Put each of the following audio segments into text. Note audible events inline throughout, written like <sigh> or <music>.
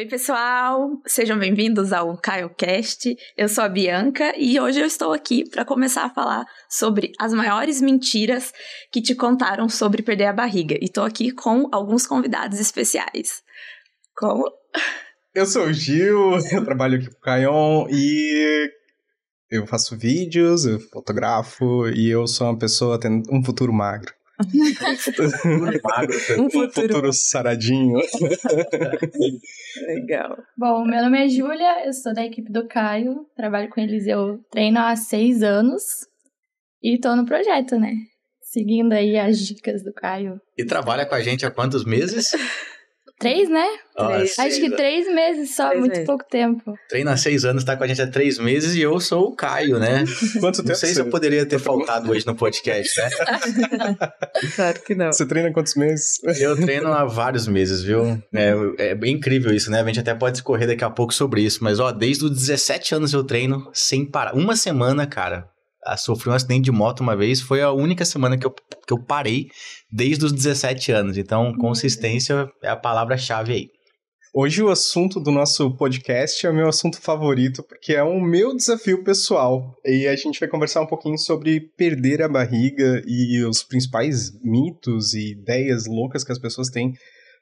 Oi, pessoal! Sejam bem-vindos ao CaioCast. Eu sou a Bianca e hoje eu estou aqui para começar a falar sobre as maiores mentiras que te contaram sobre perder a barriga. E estou aqui com alguns convidados especiais. Como? Eu sou o Gil, <laughs> eu trabalho aqui com o Caion e eu faço vídeos, eu fotografo e eu sou uma pessoa tendo um futuro magro. Um futuro, um futuro saradinho. Legal. Bom, meu nome é Júlia, eu sou da equipe do Caio, trabalho com eles, eu treino há seis anos e tô no projeto, né? Seguindo aí as dicas do Caio. E trabalha com a gente há quantos meses? <laughs> Três, né? Três. Acho que três meses só, Três muito meses. pouco tempo. Treina há seis anos, tá com a gente há três meses e eu sou o Caio, né? <laughs> Quanto Não tempo sei se você, eu poderia ter faltado hoje no podcast, né? <laughs> Claro que não. você treina quantos meses? Eu treino há vários meses, viu? É, é bem incrível isso, né? A gente até pode discorrer daqui a pouco sobre isso, mas ó, desde os 17 anos eu treino sem parar. Uma semana, cara. Ah, Sofri um acidente de moto uma vez, foi a única semana que eu, que eu parei desde os 17 anos. Então, consistência é a palavra-chave aí. Hoje o assunto do nosso podcast é o meu assunto favorito, porque é o meu desafio pessoal. E a gente vai conversar um pouquinho sobre perder a barriga e os principais mitos e ideias loucas que as pessoas têm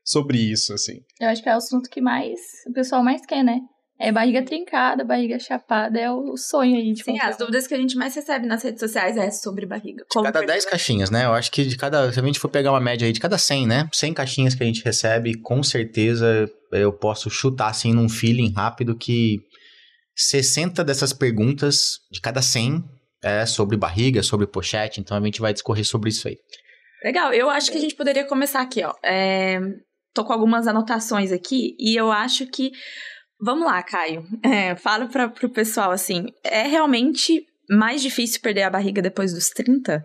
sobre isso, assim. Eu acho que é o assunto que mais o pessoal mais quer, né? É barriga trincada, barriga chapada, é o sonho aí de Sim, comprar. as dúvidas que a gente mais recebe nas redes sociais é sobre barriga. De cada 10 caixinhas, né? Eu acho que de cada. Se a gente for pegar uma média aí, de cada 100, né? 100 caixinhas que a gente recebe, com certeza eu posso chutar assim num feeling rápido que 60 dessas perguntas, de cada 100, é sobre barriga, sobre pochete. Então a gente vai discorrer sobre isso aí. Legal, eu acho que a gente poderia começar aqui, ó. É, tô com algumas anotações aqui e eu acho que. Vamos lá, Caio. É, fala pra, pro pessoal assim: é realmente mais difícil perder a barriga depois dos 30?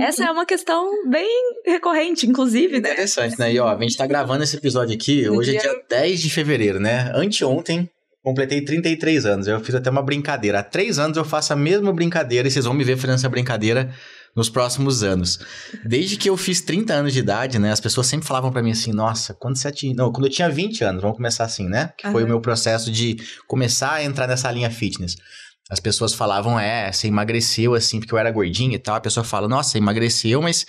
Essa é uma questão bem recorrente, inclusive, né? Interessante, né? E ó, a gente tá gravando esse episódio aqui, No hoje é dia- dia 10 de fevereiro, né? Anteontem, completei 33 anos. Eu fiz até uma brincadeira. Há três anos eu faço a mesma brincadeira e vocês vão me ver fazendo essa brincadeira nos próximos anos. Desde que eu fiz 30 anos de idade, né? As pessoas sempre falavam pra mim assim, nossa, quando você tinha... Não, quando eu tinha 20 anos, vamos começar assim, né? Que foi o meu processo de começar a entrar nessa linha fitness. As pessoas falavam, é, você emagreceu assim, porque eu era gordinho e tal. A pessoa fala, nossa, emagreceu, mas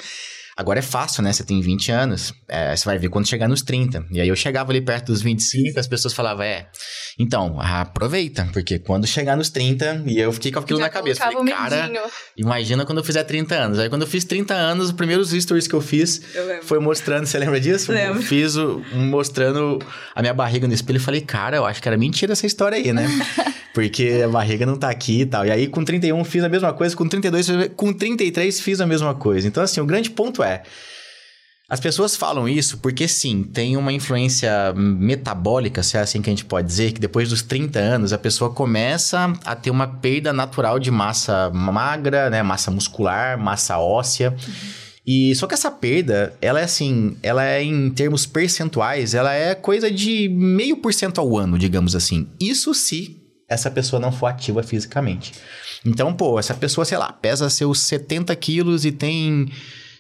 agora é fácil, né? Você tem 20 anos, é, você vai ver quando chegar nos 30. E aí eu chegava ali perto dos 25, as pessoas falavam, é, então, aproveita, porque quando chegar nos 30, e eu fiquei com aquilo Já na cabeça. Falei, cara, medinho. imagina quando eu fizer 30 anos. Aí quando eu fiz 30 anos, os primeiros stories que eu fiz Eu foi mostrando, você lembra disso? Lembro. Eu fiz o, mostrando a minha barriga no espelho e falei, cara, eu acho que era mentira essa história aí, né? <laughs> Porque a barriga não tá aqui e tal. E aí com 31 fiz a mesma coisa, com 32, com 33 fiz a mesma coisa. Então assim, o grande ponto é, as pessoas falam isso porque sim, tem uma influência metabólica, se é assim que a gente pode dizer, que depois dos 30 anos a pessoa começa a ter uma perda natural de massa magra, né, massa muscular, massa óssea. E só que essa perda, ela é assim, ela é em termos percentuais, ela é coisa de meio por cento ao ano, digamos assim. Isso se essa pessoa não for ativa fisicamente. Então, pô, essa pessoa, sei lá, pesa seus 70 quilos e tem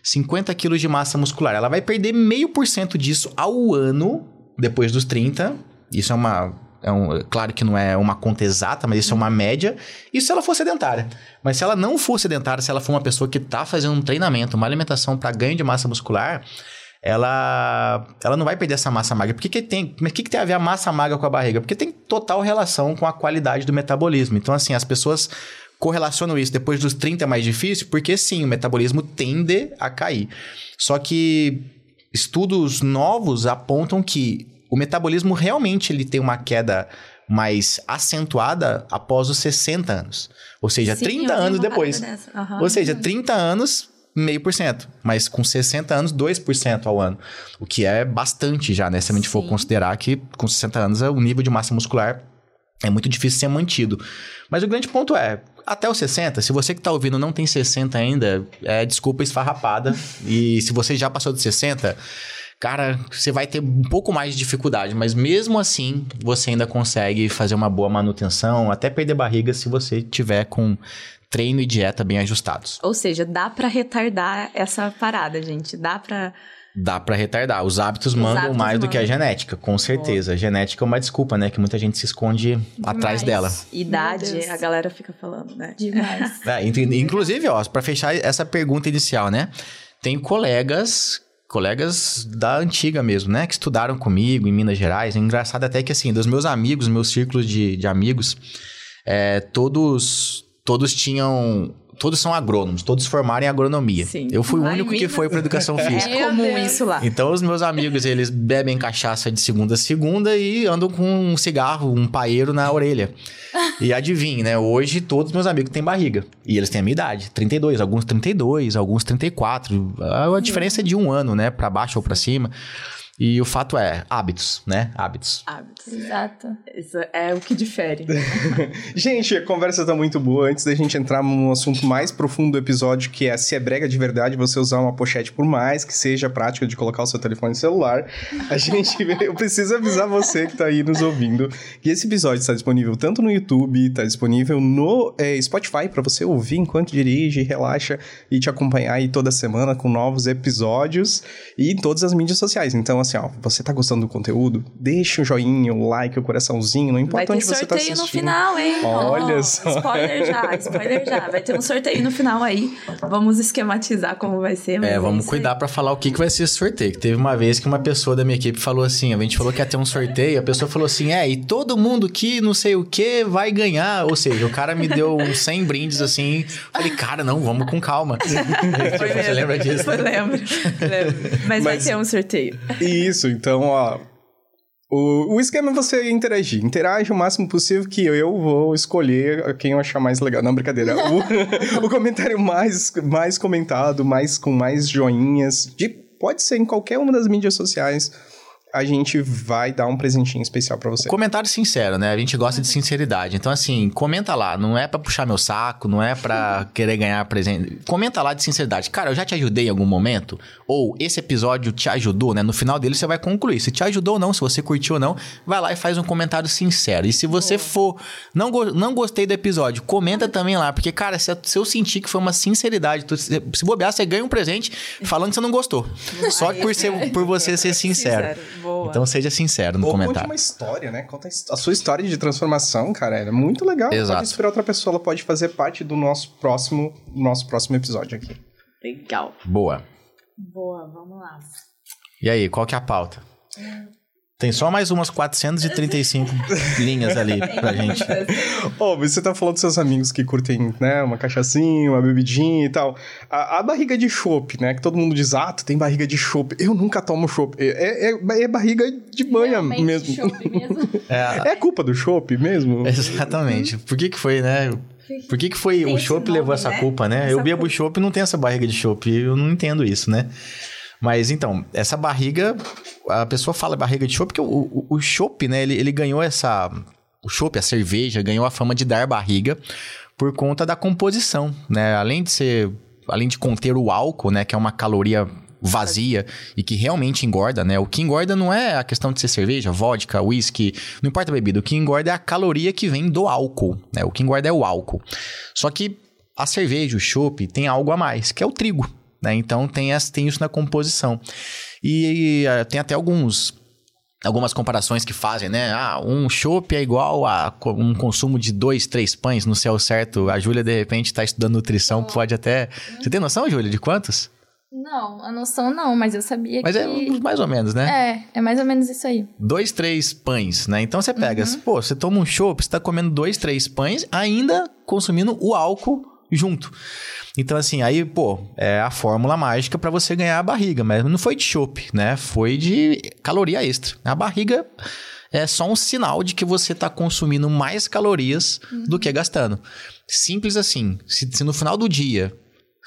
50 quilos de massa muscular. Ela vai perder meio por cento disso ao ano, depois dos 30. Isso é uma. É um, claro que não é uma conta exata, mas isso é uma média. Isso se ela for sedentária. Mas se ela não for sedentária, se ela for uma pessoa que está fazendo um treinamento, uma alimentação para ganho de massa muscular, ela, ela não vai perder essa massa magra. Por que, que tem? Mas o que, que tem a ver a massa magra com a barriga? Porque tem total relação com a qualidade do metabolismo. Então, assim, as pessoas correlacionam isso. Depois dos 30 é mais difícil, porque sim, o metabolismo tende a cair. Só que estudos novos apontam que o metabolismo realmente ele tem uma queda mais acentuada após os 60 anos. Ou seja, Sim, 30 eu vi anos depois. Aham. Ou seja, 30 anos, meio por cento. Mas com 60 anos, 2% ao ano. O que é bastante já, né? Se a gente for Sim. considerar que com 60 anos o nível de massa muscular é muito difícil ser mantido. Mas o grande ponto é, até os 60, se você que tá ouvindo não tem 60 ainda, é desculpa esfarrapada. <laughs> e se você já passou de 60, cara, você vai ter um pouco mais de dificuldade, mas mesmo assim, você ainda consegue fazer uma boa manutenção, até perder barriga se você tiver com treino e dieta bem ajustados. Ou seja, dá pra retardar essa parada, gente. Dá pra Dá pra retardar. Os hábitos Os mandam hábitos mais do que a mandam. genética, com certeza. A genética é uma desculpa, né? Que muita gente se esconde atrás dela. Idade, a galera fica falando, né? Demais. <laughs> É, inclusive, ó, pra fechar essa pergunta inicial, né? Tem colegas, colegas da antiga mesmo, né? Que estudaram comigo em Minas Gerais. É engraçado até que, assim, dos meus amigos, meus círculos de, de amigos, é, todos, todos tinham... Todos são agrônomos, todos formaram em agronomia. Sim. Eu fui o Lá em único que foi para educação <laughs> física. É comum isso lá. Então, os meus amigos, eles bebem cachaça de segunda a segunda e andam com um cigarro, um paeiro na orelha. E adivinhe, né? Hoje, todos meus amigos têm barriga. E eles têm a minha idade. 32, alguns 32, alguns 34. A diferença é de um ano, né? Pra baixo ou pra cima. E o fato é, hábitos, né? Hábitos. Hábitos. Exato. Isso é o que difere. <laughs> Gente, a conversa tá muito boa. Antes da gente entrar num assunto mais profundo do episódio, que é se é brega de verdade você usar uma pochete, por mais que seja prática de colocar o seu telefone celular, a gente. <laughs> Eu preciso avisar você que tá aí nos ouvindo que esse episódio está disponível tanto no YouTube, tá disponível no eh, Spotify para você ouvir enquanto dirige, relaxa e te acompanhar aí toda semana com novos episódios e em todas as mídias sociais. Então, assim, ó, você tá gostando do conteúdo? Deixa o joinha, o like, o coraçãozinho, não Vai importa ter onde você tá sorteio assistindo. no final, hein? Olha Ó, só. Spoiler já, spoiler já. Vai ter um sorteio no final aí. Vamos esquematizar como vai ser. mas É, vamos cuidar pra falar o que, que vai ser esse sorteio. Teve uma vez que uma pessoa da minha equipe falou assim: a gente falou que ia ter um sorteio, a pessoa falou assim: é, e todo mundo que não sei o que vai ganhar. Ou seja, o cara me deu uns 100 brindes assim. Falei, cara, não, vamos com calma. Foi Você mesmo. lembra disso? Foi, lembro. lembro. Mas, vai Mas- ter um sorteio. Isso, então, ó. O, o esquema é você interagir. Interage o máximo possível que eu vou escolher quem eu achar mais legal. Não, brincadeira. O, <laughs> o comentário mais, mais comentado, mais com mais joinhas, de, pode ser em qualquer uma das mídias sociais, a gente vai dar um presentinho especial pra você. Comentário sincero, né? A gente gosta de sinceridade. Então, assim, comenta lá. Não é pra puxar meu saco, não é pra <laughs> querer ganhar presente. Comenta lá de sinceridade. Cara, eu já te ajudei em algum momento? Ou esse episódio te ajudou, né? No final dele você vai concluir. Se te ajudou ou não, se você curtiu ou não, vai lá e faz um comentário sincero. E se você for, não, go- não gostei do episódio, comenta também lá. Porque, cara, se, eu sentir que foi uma sinceridade, tu- se bobear, você ganha um presente <laughs> falando que você não gostou. Só por, ser, por você ser sincero. Boa. Então seja sincero no Ou conte comentário. uma história, né? Conta a sua história de transformação, cara. É muito legal. Exato. Pode inspirar outra pessoa. Ela pode fazer parte do nosso próximo, nosso próximo episódio aqui. Legal. Boa. Boa, vamos lá. E aí, qual que é a pauta? Tem só mais umas 435 <laughs> linhas ali pra gente. Ô, você tá falando dos seus amigos que curtem, né, uma cachaçinha, uma bebidinha e tal. A, a barriga de chopp, né, que todo mundo diz, ah, tu tem barriga de chopp. Eu nunca tomo chopp. É, é, é barriga de banha Realmente, mesmo. mesmo. <laughs> É, É culpa do chopp mesmo? exatamente. Por que que foi, né? Por que que foi Tem o chopp levou essa né? culpa, né? Essa eu bebo culpa. chopp e não tenho essa barriga de chopp. Eu não entendo isso, né? Mas então, essa barriga, a pessoa fala barriga de chopp porque o, o, o chopp, né, ele, ele ganhou essa o chopp, a cerveja, ganhou a fama de dar barriga por conta da composição, né? Além de ser, além de conter o álcool, né, que é uma caloria vazia e que realmente engorda, né? O que engorda não é a questão de ser cerveja, vodka, whisky, não importa a bebida, o que engorda é a caloria que vem do álcool, né? O que engorda é o álcool. Só que a cerveja, o chopp, tem algo a mais, que é o trigo, né? Então tem, essa, tem isso na composição. E, eh, tem até alguns algumas comparações que fazem, né? Ah, um chopp é igual a um consumo de dois, três pães no céu certo. A Júlia, de repente, está estudando nutrição, pode até... Você tem noção, Júlia, de quantos? Não, a noção não, mas eu sabia Mas que... é uns mais ou menos, né? É, é mais ou menos isso aí. Dois, três pães, né? Então você pega, pô, você toma um chopp, você tá comendo dois, três pães, ainda consumindo o álcool junto. Então, assim, aí, pô, é a fórmula mágica pra você ganhar a barriga, mas não foi de chopp, né? Foi de caloria extra. A barriga é só um sinal de que você tá consumindo mais calorias do que gastando. Simples assim. Se, se no final do dia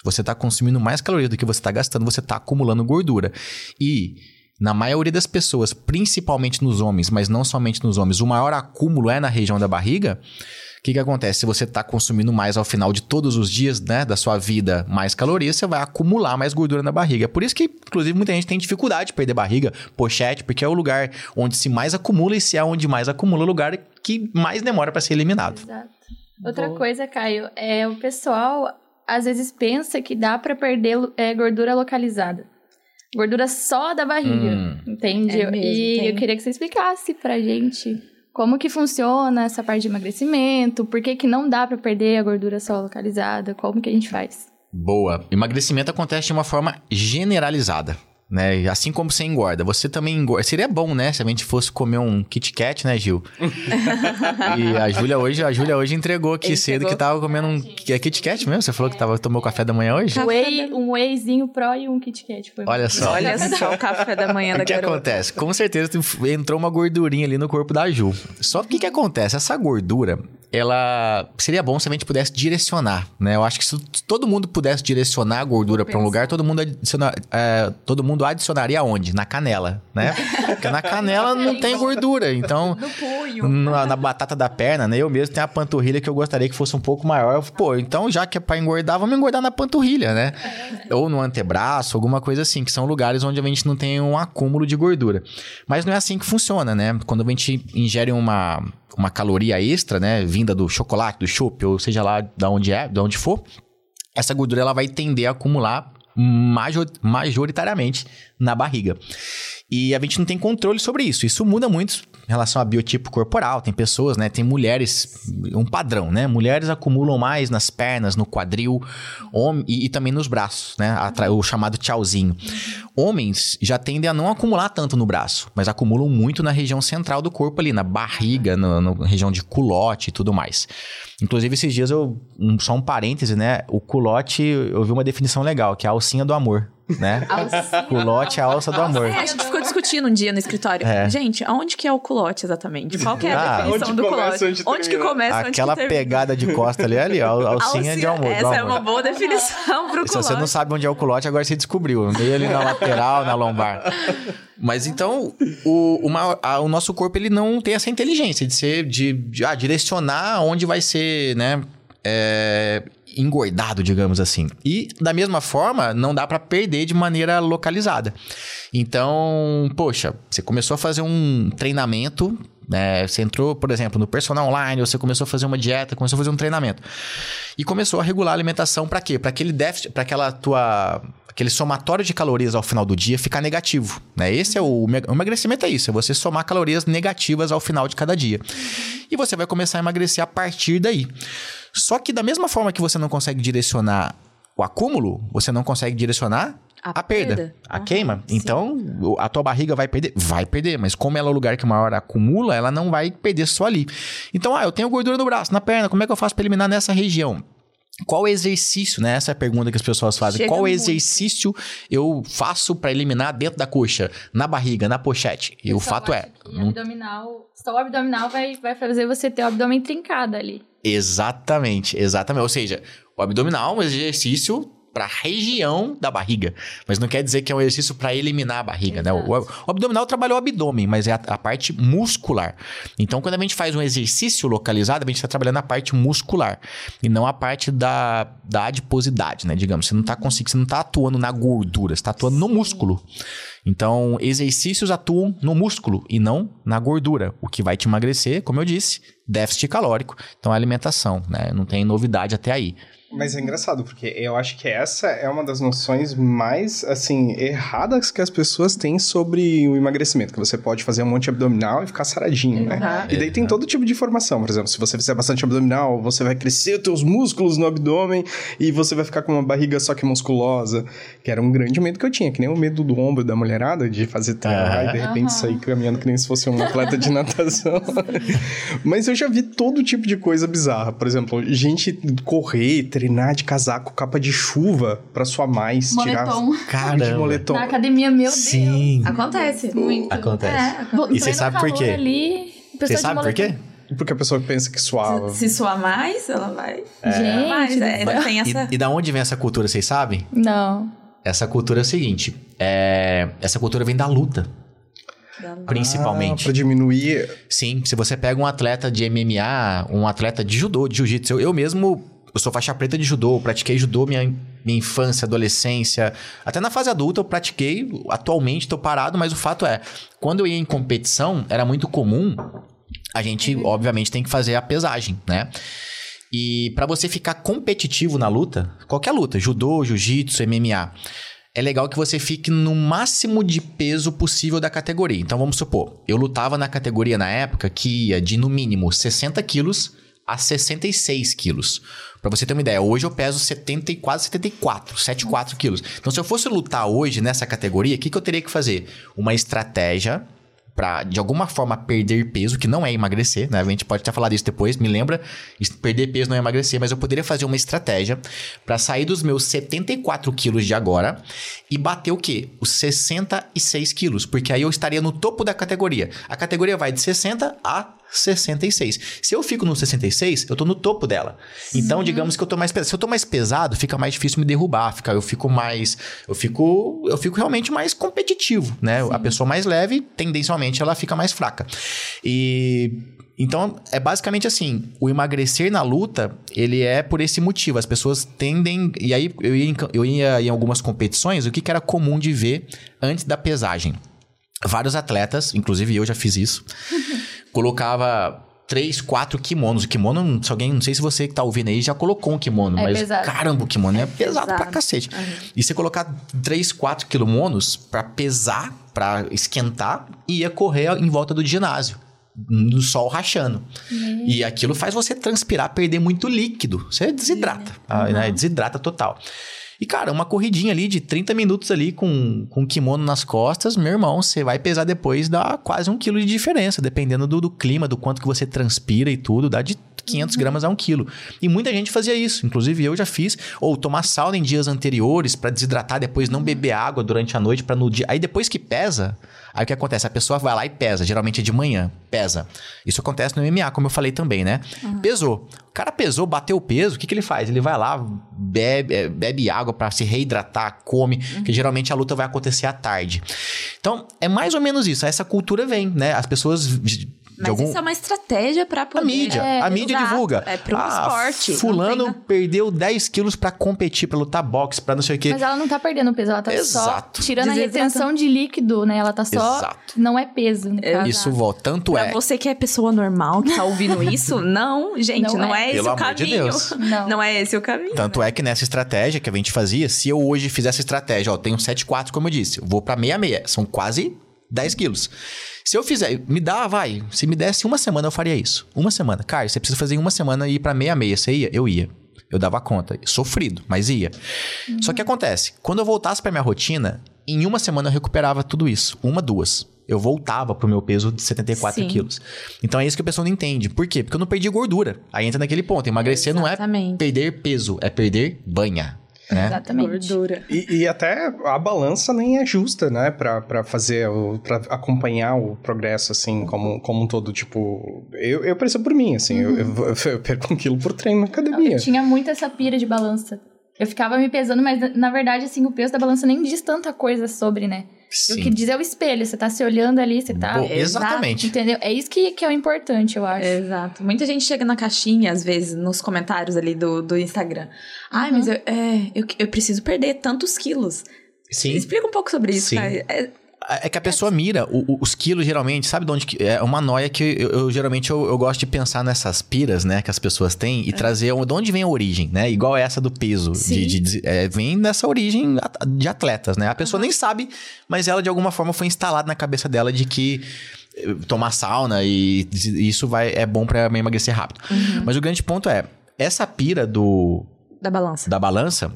você está consumindo mais calorias do que você está gastando, você está acumulando gordura. E na maioria das pessoas, principalmente nos homens, mas não somente nos homens, o maior acúmulo é na região da barriga. O que, que acontece? Se você está consumindo mais ao final de todos os dias né, da sua vida mais calorias, você vai acumular mais gordura na barriga. Por isso que, inclusive, muita gente tem dificuldade de perder barriga, pochete, porque é o lugar onde se mais acumula e se é onde mais acumula, o lugar que mais demora para ser eliminado. Exato. Outra Boa. coisa, Caio, é o pessoal às vezes pensa que dá pra perder é, gordura localizada. gordura só da barriga, Hum. entende? É mesmo, e tem. eu queria que você explicasse pra gente como que funciona essa parte de emagrecimento, por que que não dá pra perder a gordura só localizada, como que a gente faz? Boa. Emagrecimento acontece de uma forma generalizada. Né? Assim como você engorda, você também engorda. Seria bom, né? Se a gente fosse comer um Kit Kat, né, Gil? <laughs> e a Júlia hoje, a Júlia hoje entregou aqui Ele cedo entregou. que tava comendo um é Kit Kat mesmo. Você falou que tava tomou café da manhã hoje? Whey, um wheyzinho pro e um Kit Kat. Foi Olha só. Olha só o café da manhã <laughs> O da que garota. acontece? Com certeza entrou uma gordurinha ali no corpo da Ju. Só que o que acontece? Essa gordura, ela seria bom se a gente pudesse direcionar, né? Eu acho que se todo mundo pudesse direcionar a gordura para um lugar, todo mundo, adiciona, é, todo mundo adicionaria onde? Na canela, né? <laughs> Porque na canela não tem gordura, então No punho. na, na batata da perna, né? Eu mesmo tenho a panturrilha que eu gostaria que fosse um pouco maior. Pô, então já que é pra engordar, vamos engordar na panturrilha, né? Ou no antebraço, alguma coisa assim, que são lugares onde a gente não tem um acúmulo de gordura. Mas não é assim que funciona, né? Quando a gente ingere uma, uma caloria extra, né? Vinda do chocolate, do chopp, ou seja lá de onde é, de onde for, essa gordura ela vai tender a acumular major- majoritariamente na barriga. E a gente não tem controle sobre isso. Isso muda muito em relação a biotipo corporal. Tem pessoas, né? Tem mulheres, um padrão, né? Mulheres acumulam mais nas pernas, no quadril hom- e, e também nos braços, né? Atra- O chamado tchauzinho. Homens já tendem a não acumular tanto no braço, mas acumulam muito na região central do corpo ali, na barriga, na região de culote e tudo mais. Inclusive, esses dias eu. um- só um parêntese, né? O culote, eu vi uma definição legal, que é a alcinha do amor, né? Culote é a alça do amor. É, a gente ficou discutindo um dia no escritório. É. Gente, aonde que é o culote exatamente? Qual que é a Ah. definição Onde do começa, culote? onde Onde que começa, onde Aquela que termina? pegada de costa ali, ali, ó, alcinha de amor. Essa é amor. uma boa definição pro Se culote. você não sabe onde é o culote, agora você descobriu. Meio ali na lateral, na lombar. Mas então, o, uma- a- o nosso corpo ele não tem essa inteligência de ser, de, de, ah, direcionar onde vai ser, né? é, engordado, digamos assim. E da mesma forma, não dá pra perder de maneira localizada. Então, poxa, você começou a fazer um treinamento, né? Você entrou, por exemplo, no personal online, você começou a fazer uma dieta, começou a fazer um treinamento. E começou a regular a alimentação para quê? Para aquele déficit, para aquela tua aquele somatório de calorias ao final do dia ficar negativo, né? Esse é o, o emagrecimento é isso, é você somar calorias negativas ao final de cada dia. E você vai começar a emagrecer a partir daí. Só que da mesma forma que você não consegue direcionar o acúmulo, você não consegue direcionar A a, perda, perda. a Aham, queima. sim. Então, o- a tua barriga vai perder? Vai perder, mas como ela é o lugar que maior acumula, ela não vai perder só ali. Então, ah, eu tenho gordura no braço, na perna, como é que eu faço para eliminar nessa região? Qual exercício, né? Essa é a pergunta que as pessoas fazem. Chega Qual muito. exercício eu faço para eliminar dentro da coxa, na barriga, na pochete? E o Só fato é, não abdominal, só o abdominal vai, vai fazer você ter o abdômen trincado ali. Exatamente, exatamente. Ou seja, o abdominal é um exercício para a região da barriga, mas não quer dizer que é um exercício para eliminar a barriga, né? O, o abdominal trabalha o abdômen, mas é a, a parte muscular. Então, quando a gente faz um exercício localizado, a gente está trabalhando a parte muscular e não a parte da, da adiposidade, né? Digamos, você não está conseguindo, você não está atuando na gordura, você está atuando no músculo. Então, exercícios atuam no músculo e não na gordura, o que vai te emagrecer, como eu disse, déficit calórico. Então, a alimentação, né? Não tem novidade até aí. Mas é engraçado, porque eu acho que essa é uma das noções mais, assim, erradas que as pessoas têm sobre o emagrecimento. Que você pode fazer um monte de abdominal e ficar saradinho, né? Uhum. E daí tem todo tipo de informação. Por exemplo, se você fizer bastante abdominal, você vai crescer os teus músculos no abdômen e você vai ficar com uma barriga só que musculosa. Que era um grande medo que eu tinha, que nem o medo do ombro da mulherada, de fazer treinar e de repente Aham. sair caminhando que nem se fosse um atleta de natação. <laughs> Mas eu já vi todo tipo de coisa bizarra. Por exemplo, gente correr, treinar de casaco, capa de chuva pra suar mais, tirar Moletom. de Caramba. moletom. Na academia, meu Deus. Sim. Acontece. Muito. Acontece. É, E você sabe por quê? Ali, Você de sabe por quê? Porque a pessoa pensa que suava. Se suar mais, ela vai. Gente, mais, é, céu. tem essa. E, e da onde vem essa cultura, vocês sabem? Não. Essa cultura é o seguinte: é, essa cultura vem da luta, principalmente. Ah, pra diminuir. Sim, se você pega um atleta de MMA, um atleta de judô, de jiu-jitsu, eu, eu mesmo, eu sou faixa preta de judô, pratiquei judô minha, minha infância, adolescência, até na fase adulta eu pratiquei, atualmente tô parado, mas o fato é, quando eu ia em competição, era muito comum, a gente, obviamente, tem que fazer a pesagem, né? E pra você ficar competitivo na luta, qualquer luta, judô, jiu-jitsu, MMA, é legal que você fique no máximo de peso possível da categoria. Então vamos supor, eu lutava na categoria na época que ia de no mínimo 60 quilos a 66 quilos. Pra você ter uma ideia, hoje eu peso 70 e quase 74, 74 quilos. Então, se eu fosse lutar hoje nessa categoria, o que, que eu teria que fazer? Uma estratégia para de alguma forma perder peso, que não é emagrecer, né? A gente pode até falar disso depois, me lembra, perder peso não é emagrecer, mas eu poderia fazer uma estratégia para sair dos meus 74 quilos de agora e bater o quê? Os 66 quilos, porque aí eu estaria no topo da categoria. A categoria vai de 60 a 66. Se eu fico no 66, eu tô no topo dela. Então, digamos que eu tô mais pesado. Se eu tô mais pesado, fica mais difícil me derrubar, fica, eu fico mais eu fico eu fico realmente mais competitivo, né? Sim. A pessoa mais leve, tendencialmente ela fica mais fraca. E então, é basicamente assim, o emagrecer na luta, ele é por esse motivo. As pessoas tendem... E aí, eu ia, eu ia em algumas competições, o que, que era comum de ver antes da pesagem? Vários atletas, inclusive eu já fiz isso, <laughs> colocava três, quatro kimonos. O kimono, se alguém, não sei se você que tá ouvindo aí já colocou um kimono, é mas pesado. caramba, o kimono é, é pesado, pesado pra cacete. Uhum. E você colocar três, quatro kimonos pra pesar, pra esquentar, e ia correr em volta do ginásio. No sol rachando. Uhum. E aquilo faz você transpirar, perder muito líquido. Você desidrata, uhum. né? Desidrata total. E, cara, uma corridinha ali de 30 minutos ali com, com kimono nas costas, meu irmão, você vai pesar depois, dá quase um quilo de diferença, dependendo do, do clima, do quanto que você transpira e tudo, dá de 500 uhum. gramas a um quilo. E muita gente fazia isso, inclusive eu já fiz, ou tomar sauna em dias anteriores para desidratar, depois não beber água durante a noite para no dia. Aí depois que pesa, Aí o que acontece? A pessoa vai lá e pesa, geralmente é de manhã, pesa. Isso acontece no MMA, como eu falei também, né? Uhum. Pesou. O cara pesou, bateu o peso, o que, que ele faz? Ele vai lá, bebe, é, bebe água para se reidratar, come, uhum. que geralmente a luta vai acontecer à tarde. Então, é mais ou menos isso. Essa cultura vem, né? As pessoas mas algum... isso é uma estratégia para poder... A mídia, é, a mídia exato, divulga. É pro ah, esporte. Fulano perdeu 10 quilos para competir, pra lutar boxe, pra não sei o quê. Mas ela não tá perdendo peso, ela tá exato. só tirando a retenção de líquido, né? Ela tá só... Exato. Não é peso. É. Isso volta, tanto pra é... você que é pessoa normal, que tá <laughs> ouvindo isso, não, gente, não, não é. é, esse Pelo o caminho. De Deus. <laughs> Não. não é esse o caminho. Tanto é que nessa estratégia que a gente fazia, se eu hoje fizesse estratégia, ó, tenho 7,4 como eu disse, eu vou pra 66, são quase 10 quilos. Se eu fizer, me dá, vai. Se me desse uma semana, eu faria isso. Uma semana. Caio, você precisa fazer em uma semana e ir pra meia meia. Você ia? Eu ia. Eu dava conta. Sofrido, mas ia. Uhum. Só que acontece, quando eu voltasse pra minha rotina, em uma semana eu recuperava tudo isso. Uma, duas. Eu voltava pro meu peso de 74 Sim. quilos. Então é isso que a pessoa não entende. Por quê? Porque eu não perdi gordura. Aí entra naquele ponto. Emagrecer Exatamente. não é perder peso, é perder banha. Né? Exatamente. Gordura. E, e, até a balança nem é justa, né? Pra, pra fazer, para acompanhar o progresso, assim, como, como um todo. Tipo, eu, eu percebo por mim, assim, uhum. eu, eu, eu, perco um quilo por treino na academia. Eu tinha muito essa pira de balança. Eu ficava me pesando, mas na verdade, assim, o peso da balança nem diz tanta coisa sobre, né? Sim. O que diz é o espelho, você tá se olhando ali, você tá. Bom, exatamente. Entendeu? É isso que, que é o importante, eu acho. Exato. Muita gente chega na caixinha, às vezes, nos comentários ali do, do Instagram. Ai, uhum. mas eu, é, eu, eu preciso perder tantos quilos. Sim. Explica um pouco sobre isso, Sim. cara. É, é que a pessoa mira o, o, os quilos, geralmente, sabe de onde que. É uma noia que eu, eu geralmente eu, eu, gosto de pensar nessas piras, né, que as pessoas têm e é. trazer de onde vem a origem, né? Igual essa do peso. De, de, de é, vem dessa origem de atletas, né? A pessoa uhum. nem sabe, mas ela de alguma forma foi instalada na cabeça dela de que eh, tomar sauna e isso vai é bom para emagrecer rápido. Uhum. Mas o grande ponto é, essa pira do da balança. Da balança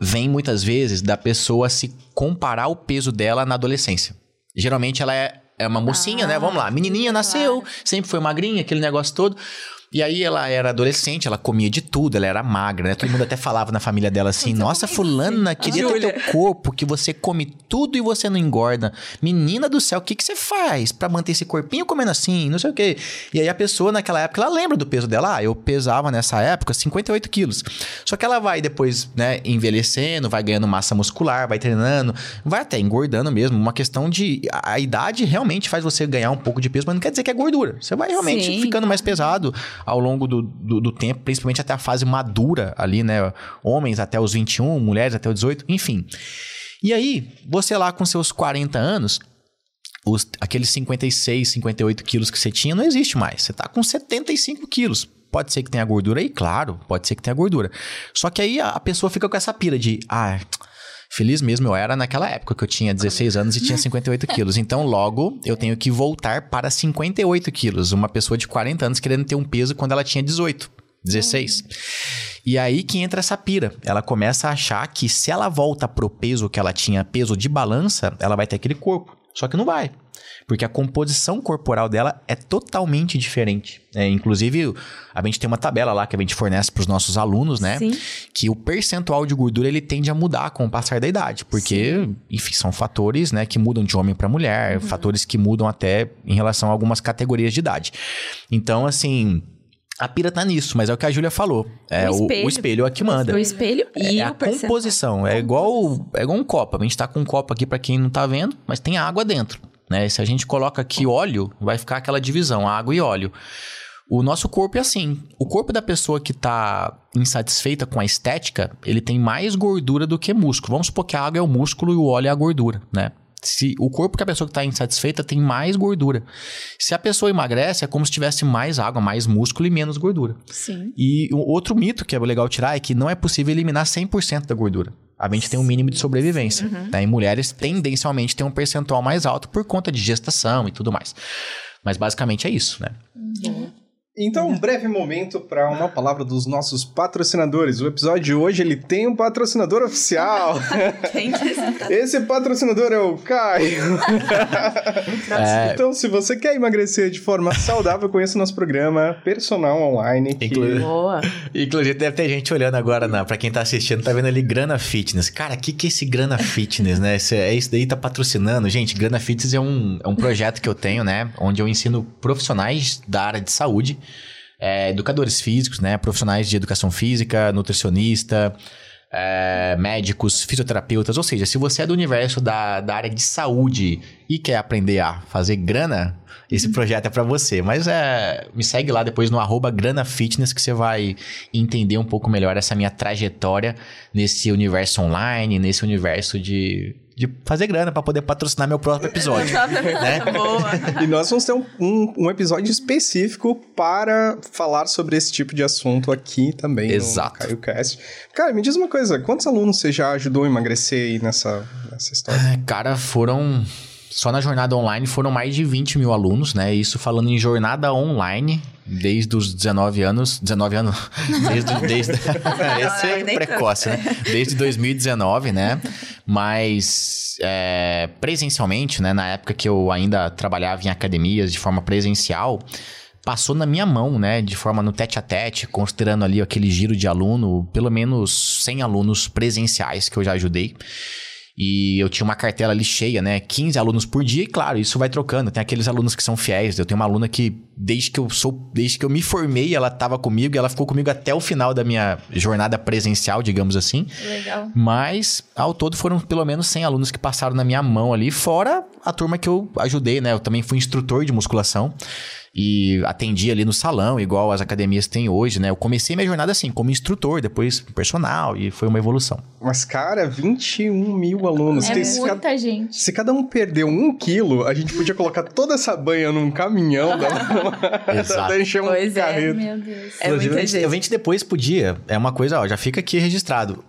vem muitas vezes da pessoa se comparar o peso dela na adolescência. Geralmente ela é, é uma mocinha, ah, né? Vamos lá, menininha nasceu, claro. sempre foi magrinha, aquele negócio todo. E aí ela era adolescente, ela comia de tudo, ela era magra, né? Todo mundo até falava na família dela assim: Nossa, fulana, queria ter teu corpo, que você come tudo e você não engorda. Menina do céu, o que, que você faz para manter esse corpinho comendo assim? Não sei o quê. E aí a pessoa naquela época, ela lembra do peso dela. Ah, eu pesava nessa época 58 quilos. Só que ela vai depois, né, envelhecendo, vai ganhando massa muscular, vai treinando, vai até engordando mesmo. Uma questão de. A idade realmente faz você ganhar um pouco de peso, mas não quer dizer que é gordura. Você vai realmente Sim. ficando mais pesado ao longo do, do, do, tempo, principalmente até a fase madura ali, né? Homens até os 21, mulheres até os 18, enfim. E aí, você lá com seus 40 anos, os, aqueles 56, 58 quilos que você tinha não existe mais. Você tá com 75 quilos. Pode ser que tenha gordura aí, claro, pode ser que tenha gordura. Só que aí a, a pessoa fica com essa pira de, ah, Feliz mesmo eu era naquela época que eu tinha 16 anos e tinha 58 quilos. Então, logo, eu tenho que voltar para 58 quilos. Uma pessoa de 40 anos querendo ter um peso quando ela tinha 18, 16. E aí que entra essa pira. Ela começa a achar que se ela volta pro peso que ela tinha, peso de balança, ela vai ter aquele corpo. Só que não vai. Porque a composição corporal dela é totalmente diferente. É, inclusive, a gente tem uma tabela lá que a gente fornece para os nossos alunos, né? Sim. Que o percentual de gordura ele tende a mudar com o passar da idade. Porque, enfim, são fatores né, que mudam de homem para mulher, fatores que mudam até em relação a algumas categorias de idade. Então, assim. A pira tá nisso, mas é o que a Júlia falou. É, O o, espelho. o espelho é o que manda. O espelho e É o a composição. É igual, é igual um copo. A gente tá com um copo aqui pra quem não tá vendo, mas tem água dentro. Né? Se a gente coloca aqui óleo, vai ficar aquela divisão, água e óleo. O nosso corpo é assim. O corpo da pessoa que tá insatisfeita com a estética, ele tem mais gordura do que músculo. Vamos supor que a água é o músculo e o óleo é a gordura, né? Se o corpo que a pessoa que está insatisfeita tem mais gordura. Se a pessoa emagrece, é como se tivesse mais água, mais músculo e menos gordura. Sim. E o outro mito que é legal tirar é que não é possível eliminar 100% da gordura. A gente tem um mínimo de sobrevivência. Né? E mulheres tendencialmente têm um percentual mais alto por conta de gestação e tudo mais. Mas basicamente é isso, né? Então, um breve momento para uma palavra dos nossos patrocinadores. O episódio de hoje ele tem um patrocinador oficial. <laughs> Esse patrocinador é o Caio. É. Então, se você quer emagrecer de forma saudável, conheça o nosso programa Personal Online. que- Inclu- Boa. Inclusive, deve ter gente olhando agora, na, pra quem tá assistindo, tá vendo ali Grana Fitness. Cara, o que, que é esse Grana Fitness, né? Esse, é isso daí tá patrocinando. Gente, Grana Fitness é um, é um projeto que eu tenho, né? Onde eu ensino profissionais da área de saúde, é, educadores físicos, né? Profissionais de educação física, nutricionista, é, médicos, fisioterapeutas. Ou seja, se você é do universo da, da área de saúde e quer aprender a fazer grana, esse projeto é pra você. Mas é, me segue lá depois no arroba Grana Fitness que você vai entender um pouco melhor essa minha trajetória nesse universo online, nesse universo de, de fazer grana pra poder patrocinar meu próprio episódio. <laughs> né? Boa. E nós vamos ter um, um, um episódio específico para falar sobre esse tipo de assunto aqui também Exato. no CaioCast. Cara, me diz uma coisa, quantos alunos você já ajudou a emagrecer aí nessa, nessa história? É, Cara, foram. Só na jornada online foram mais de 20 mil alunos, né? Isso falando em jornada online, desde os 19 anos. 19 anos? <laughs> Desde. desde <laughs> <laughs> esse é precoce, né? Desde 2019, né? Mas é, presencialmente, né? Na época que eu ainda trabalhava em academias de forma presencial. Passou na minha mão, né? De forma no tete a tete, considerando ali aquele giro de aluno, pelo menos 100 alunos presenciais que eu já ajudei. E eu tinha uma cartela ali cheia, né? 15 alunos por dia, e claro, isso vai trocando. Tem aqueles alunos que são fiéis. Eu tenho uma aluna que, desde que eu sou, desde que eu me formei, ela estava comigo e ela ficou comigo até o final da minha jornada presencial, digamos assim. Legal. Mas, ao todo, foram pelo menos 100 alunos que passaram na minha mão ali, fora a turma que eu ajudei, né? Eu também fui instrutor de musculação e atendi ali no salão, igual as academias têm hoje, né? Eu comecei minha jornada assim, como instrutor, depois personal, e foi uma evolução. Mas, cara, 21 mil alunos. É se, cada, muita gente. se cada um perdeu um quilo, a gente podia colocar toda essa banha num caminhão da, <laughs> Exato. da encher um Pois é. Meu Deus. É muita gente depois podia, é uma coisa, ó, já fica aqui registrado.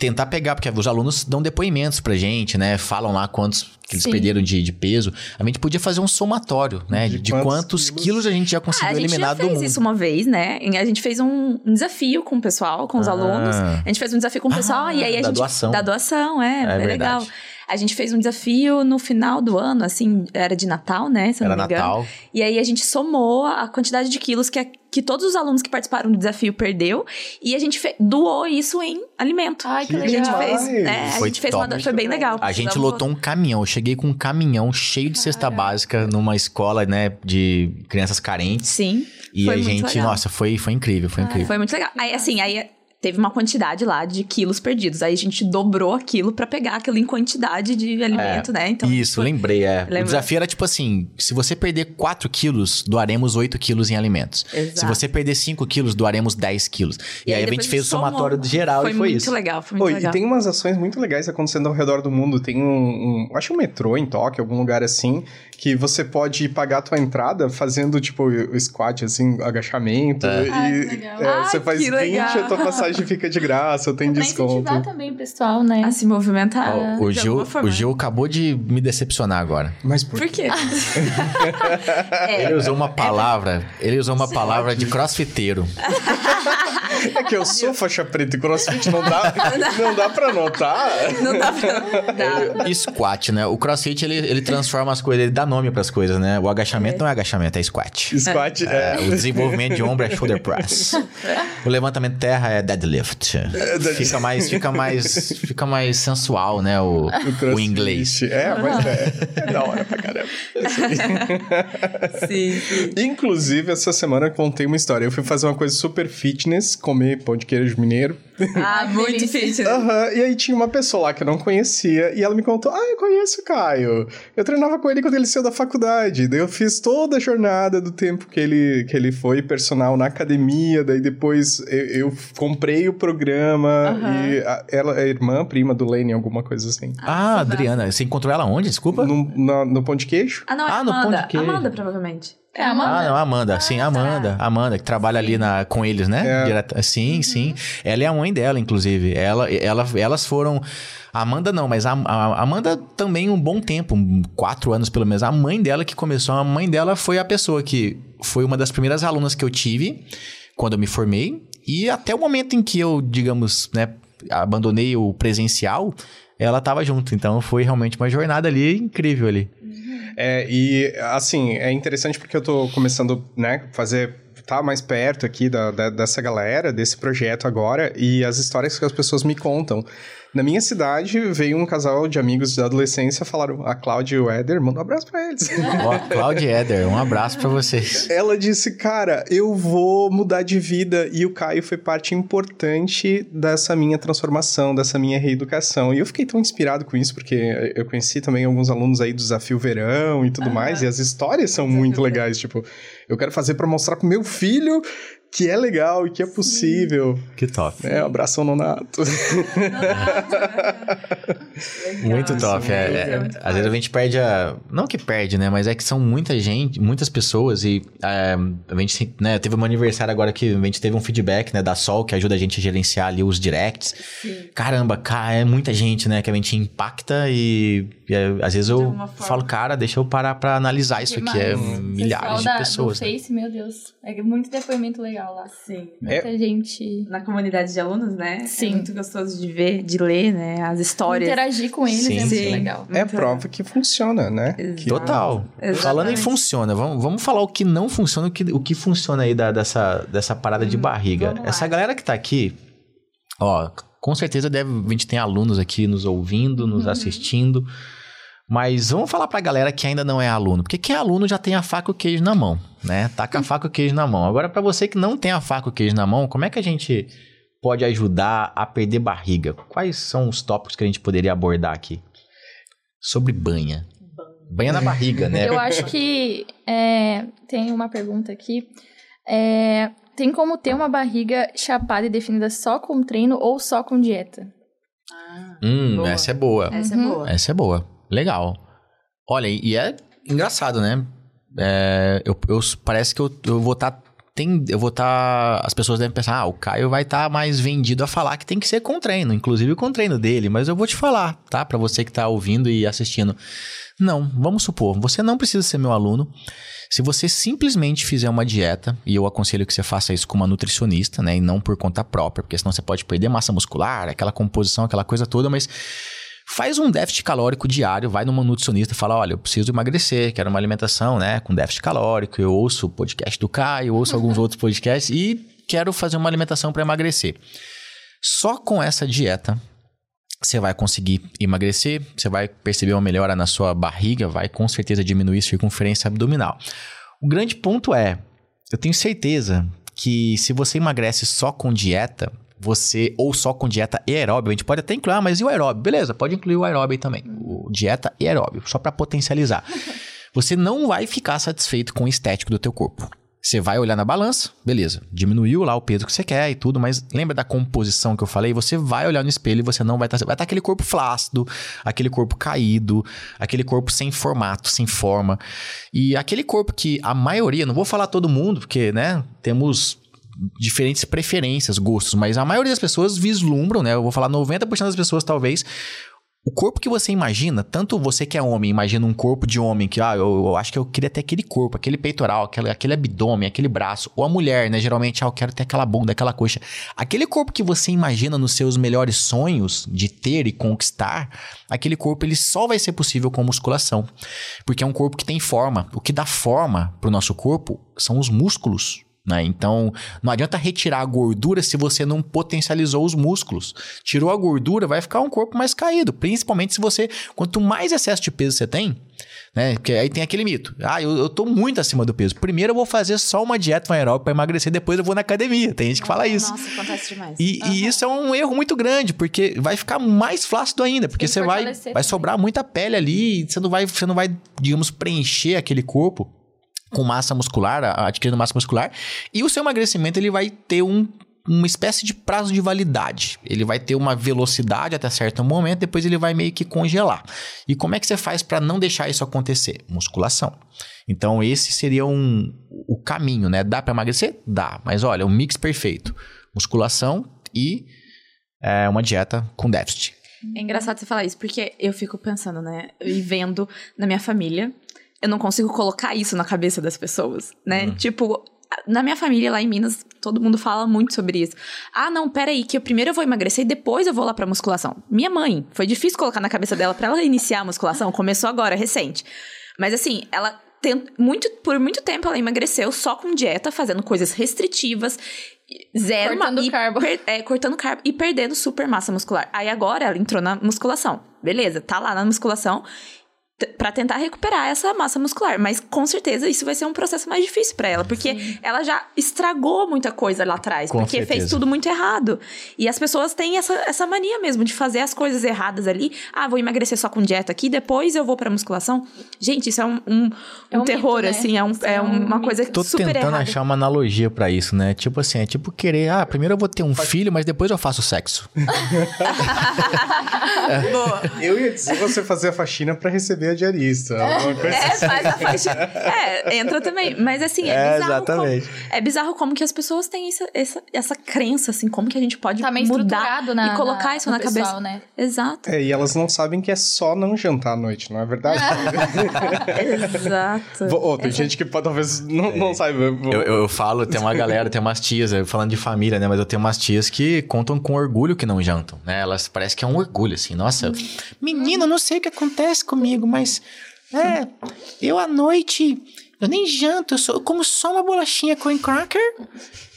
Tentar pegar, porque os alunos dão depoimentos pra gente, né? Falam lá quantos que eles Sim. perderam de, de peso. A gente podia fazer um somatório, né? De De, quantos quantos quilos? a gente já Ah, conseguiu a gente eliminar já do fez mundo. isso uma vez, né? A gente fez um desafio com o pessoal, com os Ah. alunos. A gente fez um desafio com o pessoal Ah, e aí a da gente. doação. Da doação, é. É É, verdade. legal. A gente fez um desafio no final do ano, assim, era de Natal, né? Se eu Era não me engano. Natal. E aí a gente somou a quantidade de quilos que, a- que todos os alunos que participaram do desafio perdeu. E a gente fe- doou isso em alimento. Ai, que Que a gente legal. fez. É, a Foi gente fez top. uma. Foi bem legal. A gente lotou um caminhão. Eu cheguei com um caminhão cheio de cesta básica numa escola, né, de crianças carentes. Sim. E Foi a muito gente, legal. nossa, foi, foi incrível, foi incrível. Foi muito legal. Aí, assim, aí teve uma quantidade lá de quilos perdidos. Aí a gente dobrou aquilo pra pegar aquilo em quantidade de alimento, né? Então, Isso, foi- lembrei, é. O Lembrou? desafio era tipo assim: se você perder 4 quilos, doaremos 8 quilos em alimentos. Exato. Se você perder 5 quilos, doaremos 10 quilos. E, aí, a depois gente fez o somou. somatório geral foi e foi muito isso. legal, foi muito Oi, legal. e tem umas ações muito legais acontecendo ao redor do mundo. Tem um, um- acho um metrô em Tóquio, algum lugar assim, que você pode pagar a tua entrada fazendo, tipo, o squat, assim, agachamento. É. E Ai, legal. é, Ai, você faz que 20, legal. a tua passagem fica de graça, tem pra desconto. incentivar também o pessoal, né? A se movimentar. O, de Gil, o Gil acabou de me decepcionar agora. Mas por Por quê? Ele usou uma palavra, ele usou uma palavra de crossfiteiro. <laughs> É que eu sou faixa preta e crossfit, não dá, não dá pra notar. Não dá pra. Dá. Squat, né? O crossfit, ele, ele transforma as coisas, ele dá nome pras coisas, né? O agachamento não é agachamento, é squat. Squat É, é. o desenvolvimento de ombro é shoulder press. <laughs> O levantamento de terra é deadlift. Fica mais, fica mais, fica mais sensual, né? O, o, crossfit. inglês. É, mas é, é da hora pra caramba. <laughs> Sim, sim. Inclusive, essa semana eu contei uma história. Eu fui fazer uma coisa super fitness, comer pão de queijo mineiro. <laughs> Ah, muito fitness. Aham, e aí tinha uma pessoa lá que eu não conhecia, e ela me contou: Ah, eu conheço o Caio. Eu treinava com ele quando ele saiu da faculdade. Daí eu fiz toda a jornada do tempo que ele, que ele foi personal na academia. Daí depois eu, eu comprei o programa, Aham. e a- ela é irmã, prima do Lane, alguma coisa assim. Ah, Adriana, você encontrou ela onde? Desculpa? No, na- no pão de queijo? Ah, não, é Ah, no pão Amanda. de queijo. Amanda, provavelmente. É a Amanda. Ah, não, Amanda. Sim, Ah, Amanda. tá. Amanda, que trabalha ali na, com eles, né? É. Direta- Sim, sim. Ela é a mãe dela, inclusive. Ela, ela, elas foram. A Amanda não, mas a, a Amanda também um bom tempo, quatro anos pelo menos. A mãe dela que começou, a mãe dela foi a pessoa que foi uma das primeiras alunas que eu tive quando eu me formei. E até o momento em que eu, digamos, né, abandonei o presencial, ela estava junto. Então foi realmente uma jornada ali incrível ali. É, e assim, é interessante porque eu tô começando, né, fazer tá mais perto aqui da, da- dessa galera, desse projeto agora, e as histórias que as pessoas me contam. Na minha cidade, veio um casal de amigos da adolescência, falaram, a Cláudia e o Éder, manda um abraço pra eles. Ó, Claudia Eder, um abraço pra vocês. Ela disse, cara, eu vou mudar de vida, e o Caio foi parte importante dessa minha transformação, dessa minha reeducação. E eu fiquei tão inspirado com isso, porque eu conheci também alguns alunos aí do Desafio Verão e tudo mais, e as histórias são muito legais, tipo, eu quero fazer pra mostrar pro meu filho que é legal e que é possível. Que top. É, abração nonato. <laughs> Muito top. É, é, muito às vezes a gente perde a. Não que perde, né? Mas é que são muita gente, muitas pessoas. E é, a gente né, teve um aniversário agora que a gente teve um feedback né, da Sol que ajuda a gente a gerenciar ali os directs. Caramba, cara, é muita gente, né? Que a gente impacta e, e, é, às vezes eu falo, cara, deixa eu parar pra analisar isso aqui. É Demais. milhares Pessoal de da- pessoas. Do né? Face, meu Deus. É muito depoimento legal lá. Sim. Muita gente Na comunidade de alunos, né? Sim. É muito gostoso de ver, de ler, né? As histórias. interagir com eles Sim, é muito sim. legal. É Muito- prova que funciona, né? Exato. Total. Exatamente. Falando em funciona, vamos, vamos falar o que não funciona, o que, o que funciona aí da- dessa, dessa parada de barriga. Essa galera que tá aqui, ó, com certeza deve, a gente tem alunos aqui nos ouvindo, nos assistindo. Mas vamos falar pra galera que ainda não é aluno. Porque quem é aluno já tem a faca e o queijo na mão, né? Tá com a faca e o queijo na mão. Agora, pra você que não tem a faca e o queijo na mão, como é que a gente pode ajudar a perder barriga? Quais são os tópicos que a gente poderia abordar aqui? Sobre banha. Banha na barriga, né? Eu acho que é, tem uma pergunta aqui. É, tem como ter uma barriga chapada e definida só com treino ou só com dieta? Ah, Hum, Boa. essa é boa. essa Uhum. é boa. Essa é boa. Legal. Olha, e é engraçado, né? É, eu, eu- parece que eu, eu vou estar. tem, eu vou estar. as pessoas devem pensar, ah, o Caio vai estar mais vendido a falar que tem que ser com treino, inclusive com treino dele. Mas eu vou te falar, tá? Pra você que tá ouvindo e assistindo. Não, vamos supor, você não precisa ser meu aluno. Se você simplesmente fizer uma dieta, e eu aconselho que você faça isso com uma nutricionista, né? E não por conta própria, porque senão você pode perder massa muscular, aquela composição, aquela coisa toda, mas faz um déficit calórico diário, vai numa nutricionista e fala: olha, eu preciso emagrecer, quero uma alimentação, né? Com déficit calórico, eu ouço o podcast do Caio, eu ouço alguns <laughs> outros podcasts e quero fazer uma alimentação para emagrecer. Só com essa dieta você vai conseguir emagrecer, você vai perceber uma melhora na sua barriga, vai com certeza diminuir a circunferência abdominal. O grande ponto é, eu tenho certeza que se você emagrece só com dieta, você ou só com dieta e aeróbio, a gente pode até incluir, ah, mas e o aeróbio? Beleza, pode incluir o aeróbio aí também. O dieta e aeróbio, só para potencializar. <laughs> Você não vai ficar satisfeito com o estético do teu corpo. Você vai olhar na balança, beleza, diminuiu lá o peso que você quer e tudo, mas lembra da composição que eu falei? Você vai olhar no espelho e você não vai estar. vai estar aquele corpo flácido, aquele corpo caído, aquele corpo sem formato, sem forma. E aquele corpo que a maioria, não vou falar todo mundo, porque, né, temos diferentes preferências, gostos, mas a maioria das pessoas vislumbram, né? Eu vou falar 90% das pessoas talvez o corpo que você imagina, tanto você que é homem, imagina um corpo de homem que, ah, eu, eu acho que eu queria ter aquele corpo, aquele peitoral, aquele, aquele abdômen, aquele braço. Ou a mulher, né? Geralmente, ah, eu quero ter aquela bunda, aquela coxa. Aquele corpo que você imagina nos seus melhores sonhos de ter e conquistar, aquele corpo ele só vai ser possível com musculação. Porque é um corpo que tem forma. O que dá forma pro nosso corpo são os músculos. Né? Então, não adianta retirar a gordura se você não potencializou os músculos. Tirou a gordura, vai ficar um corpo mais caído. Principalmente se você. Quanto mais excesso de peso você tem, né? Porque aí tem aquele mito. Ah, eu, eu tô muito acima do peso. Primeiro eu vou fazer só uma dieta aeróbica para emagrecer, depois eu vou na academia. Tem gente que fala isso. Nossa, acontece demais. E, uhum. e, isso é um erro muito grande, porque vai ficar mais flácido ainda, porque você vai, vai sobrar muita pele ali, você não vai, você não vai, digamos, preencher aquele corpo com massa muscular, adquirindo massa muscular, e o seu emagrecimento ele vai ter um, uma espécie de prazo de validade. Ele vai ter uma velocidade até certo momento, depois ele vai meio que congelar. E como é que você faz para não deixar isso acontecer? Musculação. Então esse seria um, o caminho, né? Dá para emagrecer? Dá, mas olha, um mix perfeito: musculação e é, uma dieta com déficit. É engraçado você falar isso, porque eu fico pensando, né? E vendo na minha família eu não consigo colocar isso na cabeça das pessoas, né? Uhum. Tipo, na minha família lá em Minas, todo mundo fala muito sobre isso. Ah, não, peraí, que eu primeiro eu vou emagrecer e depois eu vou lá pra musculação. Minha mãe, foi difícil colocar na cabeça dela para ela iniciar a musculação, começou agora, recente. Mas assim, ela tem, muito, por muito tempo ela emagreceu só com dieta, fazendo coisas restritivas, zero cortando e, carbo. Per, é, cortando carbo e perdendo super massa muscular. Aí agora ela entrou na musculação. Beleza, tá lá na musculação para tentar recuperar essa massa muscular, mas com certeza isso vai ser um processo mais difícil para ela, porque Sim. ela já estragou muita coisa lá atrás, com porque certeza. fez tudo muito errado. E as pessoas têm essa, essa mania mesmo de fazer as coisas erradas ali. Ah, vou emagrecer só com dieta aqui, depois eu vou para musculação. Gente, isso é um, um, é um, um terror, mito, né? assim, é, um, é, é uma um coisa Tô super tentando errada. achar uma analogia para isso, né? Tipo assim, é tipo querer, ah, primeiro eu vou ter um filho, mas depois eu faço sexo. <laughs> <laughs> Boa. Eu ia dizer você fazer a faxina para receber a diarista. É, faz a faixa. É, entra também. Mas assim, é, é bizarro. Exatamente. Como, é bizarro como que as pessoas têm essa, essa, essa crença, assim, como que a gente pode tá mudar na, e colocar na, isso na pessoal, cabeça. Né? Exato. É, e elas não sabem que é só não jantar à noite, não é verdade? <laughs> Exato. Oh, tem gente que pode, talvez não, não saiba. Eu, eu, eu falo, tem uma galera, tem umas tias, falando de família, né? Mas eu tenho umas tias que contam com orgulho que não jantam, né? Elas parece que é um orgulho, assim. Nossa, menino, não sei o que acontece comigo, mas é, eu à noite, eu nem janto, eu, sou, eu como só uma bolachinha com cracker,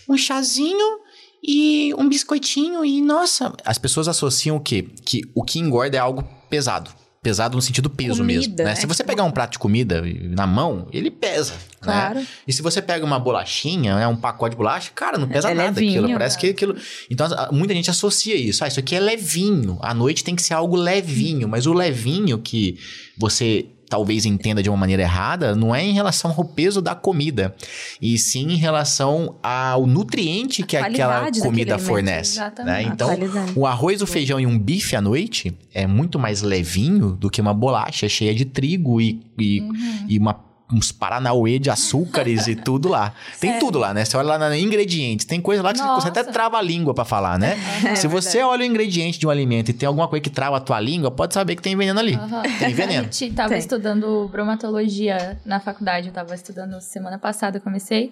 um chazinho e um biscoitinho e nossa. As pessoas associam o quê? Que o que engorda é algo pesado. Pesado no sentido peso comida, mesmo. Né? né? Se você pegar um prato de comida na mão, ele pesa. Claro. Né? E se você pega uma bolachinha, né, um pacote de bolacha, cara, não pesa É nada levinho, aquilo. Parece né? que aquilo. Então, muita gente associa isso. Ah, isso aqui é levinho. À noite tem que ser algo levinho. Mas o levinho que você talvez entenda de uma maneira errada, não é em relação ao peso da comida, e sim em relação ao nutriente que aquela comida fornece. exatamente. né? Então, o arroz, o feijão e um bife à noite é muito mais levinho do que uma bolacha cheia de trigo e, e, Uhum. e uma, uns paranauê de açúcares e tudo lá. Tem tudo lá, né? Você olha lá nos ingredientes, tem coisa lá que você- você até Nossa. trava a língua pra falar, né? É Se você olha o ingrediente de um alimento e tem alguma coisa que trava a tua língua, pode saber que tem veneno ali. Aham. Tem A veneno. gente tava Tem. estudando bromatologia na faculdade, eu tava estudando semana passada, eu comecei.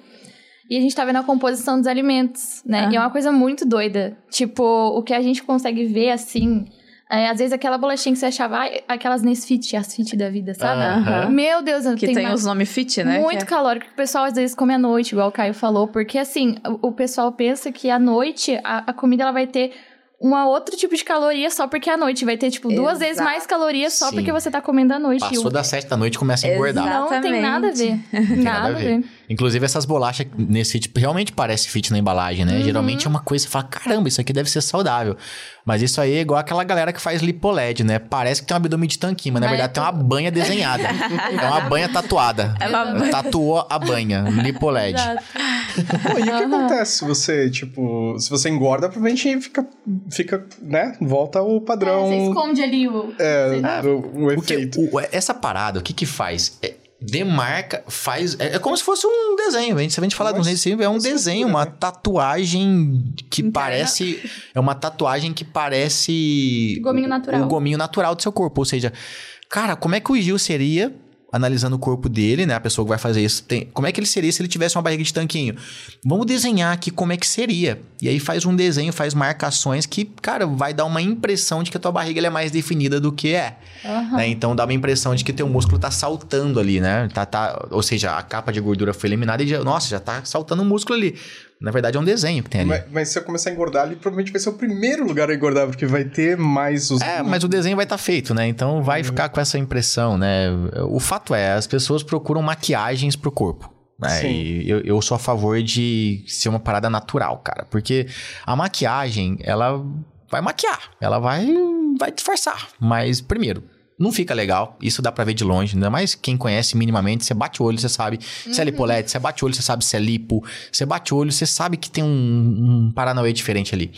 E a gente tá vendo a composição dos alimentos, né? Aham. E é uma coisa muito doida. Tipo, o que a gente consegue ver assim. É, às vezes aquela bolachinha que você achava, "Ai, aquelas Nesfit, as fit da vida, sabe? Aham. Meu Deus, eu Que tem uma- os nomes fit, né? muito Que é- calórico que o pessoal às vezes come à noite, igual o Caio falou, porque assim, o, o pessoal pensa que à noite a, a comida ela vai ter um outro tipo de caloria só porque à noite vai ter tipo duas vezes mais calorias só Sim. porque você tá comendo à noite. Passou E o- das sete da noite e começa a engordar. Exato. Não tem nada a ver. nada, a ver. Inclusive, essas bolachas nesse tipo, realmente parece fit na embalagem, Uhum. né? Geralmente é uma coisa, você fala, caramba, isso aqui deve ser saudável. Mas isso aí é igual aquela galera que faz lipoled, né? Parece que tem um abdômen de tanquinho, mas na Mas verdade é tem uma banha desenhada. <laughs> é uma banha tatuada. É uma banha. Tatuou a banha, lipoled. Pô, e o que acontece se você, tipo, se você engorda, provavelmente fica, fica né, volta ao padrão, Você esconde ali o. é, do- o O que- efeito. o- essa parada, o que que faz? É, demarca, faz. É, é como se fosse um desenho. A gente, se a gente falar de um desenho, é um desenho, uma tatuagem que Interna. parece. É uma tatuagem que parece. Gominho natural. O gominho natural do seu corpo. Ou seja, cara, como é que o Gil seria analisando o corpo dele, né? A pessoa que vai fazer isso. Tem, como é que ele seria se ele tivesse uma barriga de tanquinho? Vamos desenhar aqui como é que seria. E aí faz um desenho, faz marcações que, cara, vai dar uma impressão de que a tua barriga é mais definida do que é. Uhum. Né? Então dá uma impressão de que teu músculo tá saltando ali, né? Tá, tá, ou seja, a capa de gordura foi eliminada e, já, nossa, já tá saltando um músculo ali. Na verdade, é um desenho que tem ali. Mas, mas, se eu começar a engordar ali, provavelmente vai ser o primeiro lugar a engordar, porque vai ter mais os. É, mas o desenho vai estar tá feito, né? Então vai uhum. ficar com essa impressão, né? O fato é, as pessoas procuram maquiagens pro corpo. Né? E eu, eu sou a favor de ser uma parada natural, cara. Porque a maquiagem, ela vai maquiar, ela vai, vai disfarçar. Mas, primeiro, não fica legal. Isso dá pra ver de longe. Ainda mais quem conhece minimamente. Você bate o olho, você sabe uhum. se é uhum. lipolete. Você bate o olho, você sabe se é lipo. Você bate o olho, você sabe que tem um, um Paranauê diferente ali.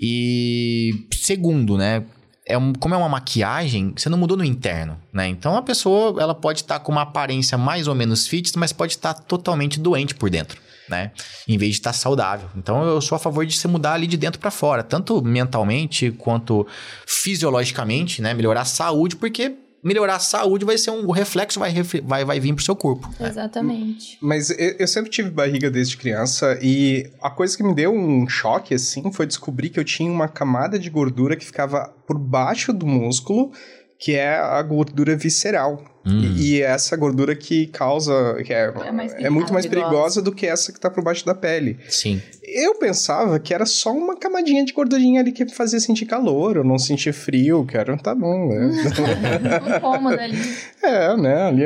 E segundo, né? É um, como é uma maquiagem, você não mudou no interno, né? Então a pessoa ela pode estar tá com uma aparência mais ou menos fit, mas pode estar tá totalmente doente por dentro né? Em vez de estar tá saudável. Então eu sou a favor de se mudar ali de dentro para fora, tanto mentalmente quanto fisiologicamente, né? Melhorar a saúde, porque melhorar a saúde vai ser um o reflexo vai, vai, vai vir pro seu corpo. Né? Exatamente. Mas eu, eu, sempre tive barriga desde criança e a coisa que me deu um choque assim foi descobrir que eu tinha uma camada de gordura que ficava por baixo do músculo, que é a gordura visceral. Hum. E, e, essa gordura que causa. que é, é, é muito mais perigosa do que essa que tá por baixo da pele. Sim. Eu pensava que era só uma camadinha de gordurinha ali que fazia sentir calor, ou não sentir frio, que era. Tá bom, né? <laughs> um cômodo ali. É, né? Ali,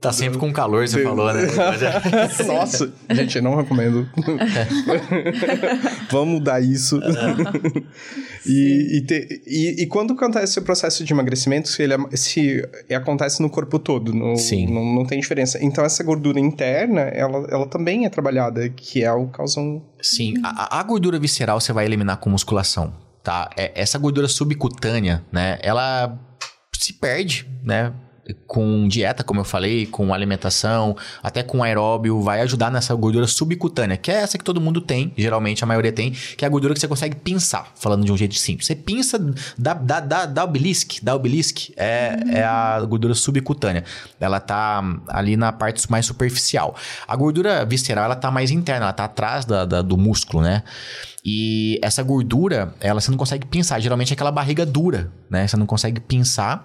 Tá sempre com calor, você falou, né? <laughs> Nossa, gente, não recomendo. <laughs> Vamos mudar isso. e, e, te, e, e, quando acontece o processo de emagrecimento, se ele se acontece no corpo todo, no, Sim. Não, não tem diferença. Então, essa gordura interna, ela, ela também é trabalhada, que é o causam. Sim, a, a gordura visceral você vai eliminar com musculação, tá? É, essa gordura subcutânea, né? Ela se perde, né? Com dieta, como eu falei, com alimentação, até com aeróbio, vai ajudar nessa gordura subcutânea, que é essa que todo mundo tem, geralmente a maioria tem, que é a gordura que você consegue pinçar, falando de um jeito simples. Você pinça da, da, da, da obelisque, da obelisque, é, uhum. é a gordura subcutânea. Ela tá ali na parte mais superficial. A gordura visceral, ela tá mais interna, ela tá atrás da, da do músculo, né? E essa gordura, ela você não consegue pensar. Geralmente é aquela barriga dura, né? Você não consegue pensar.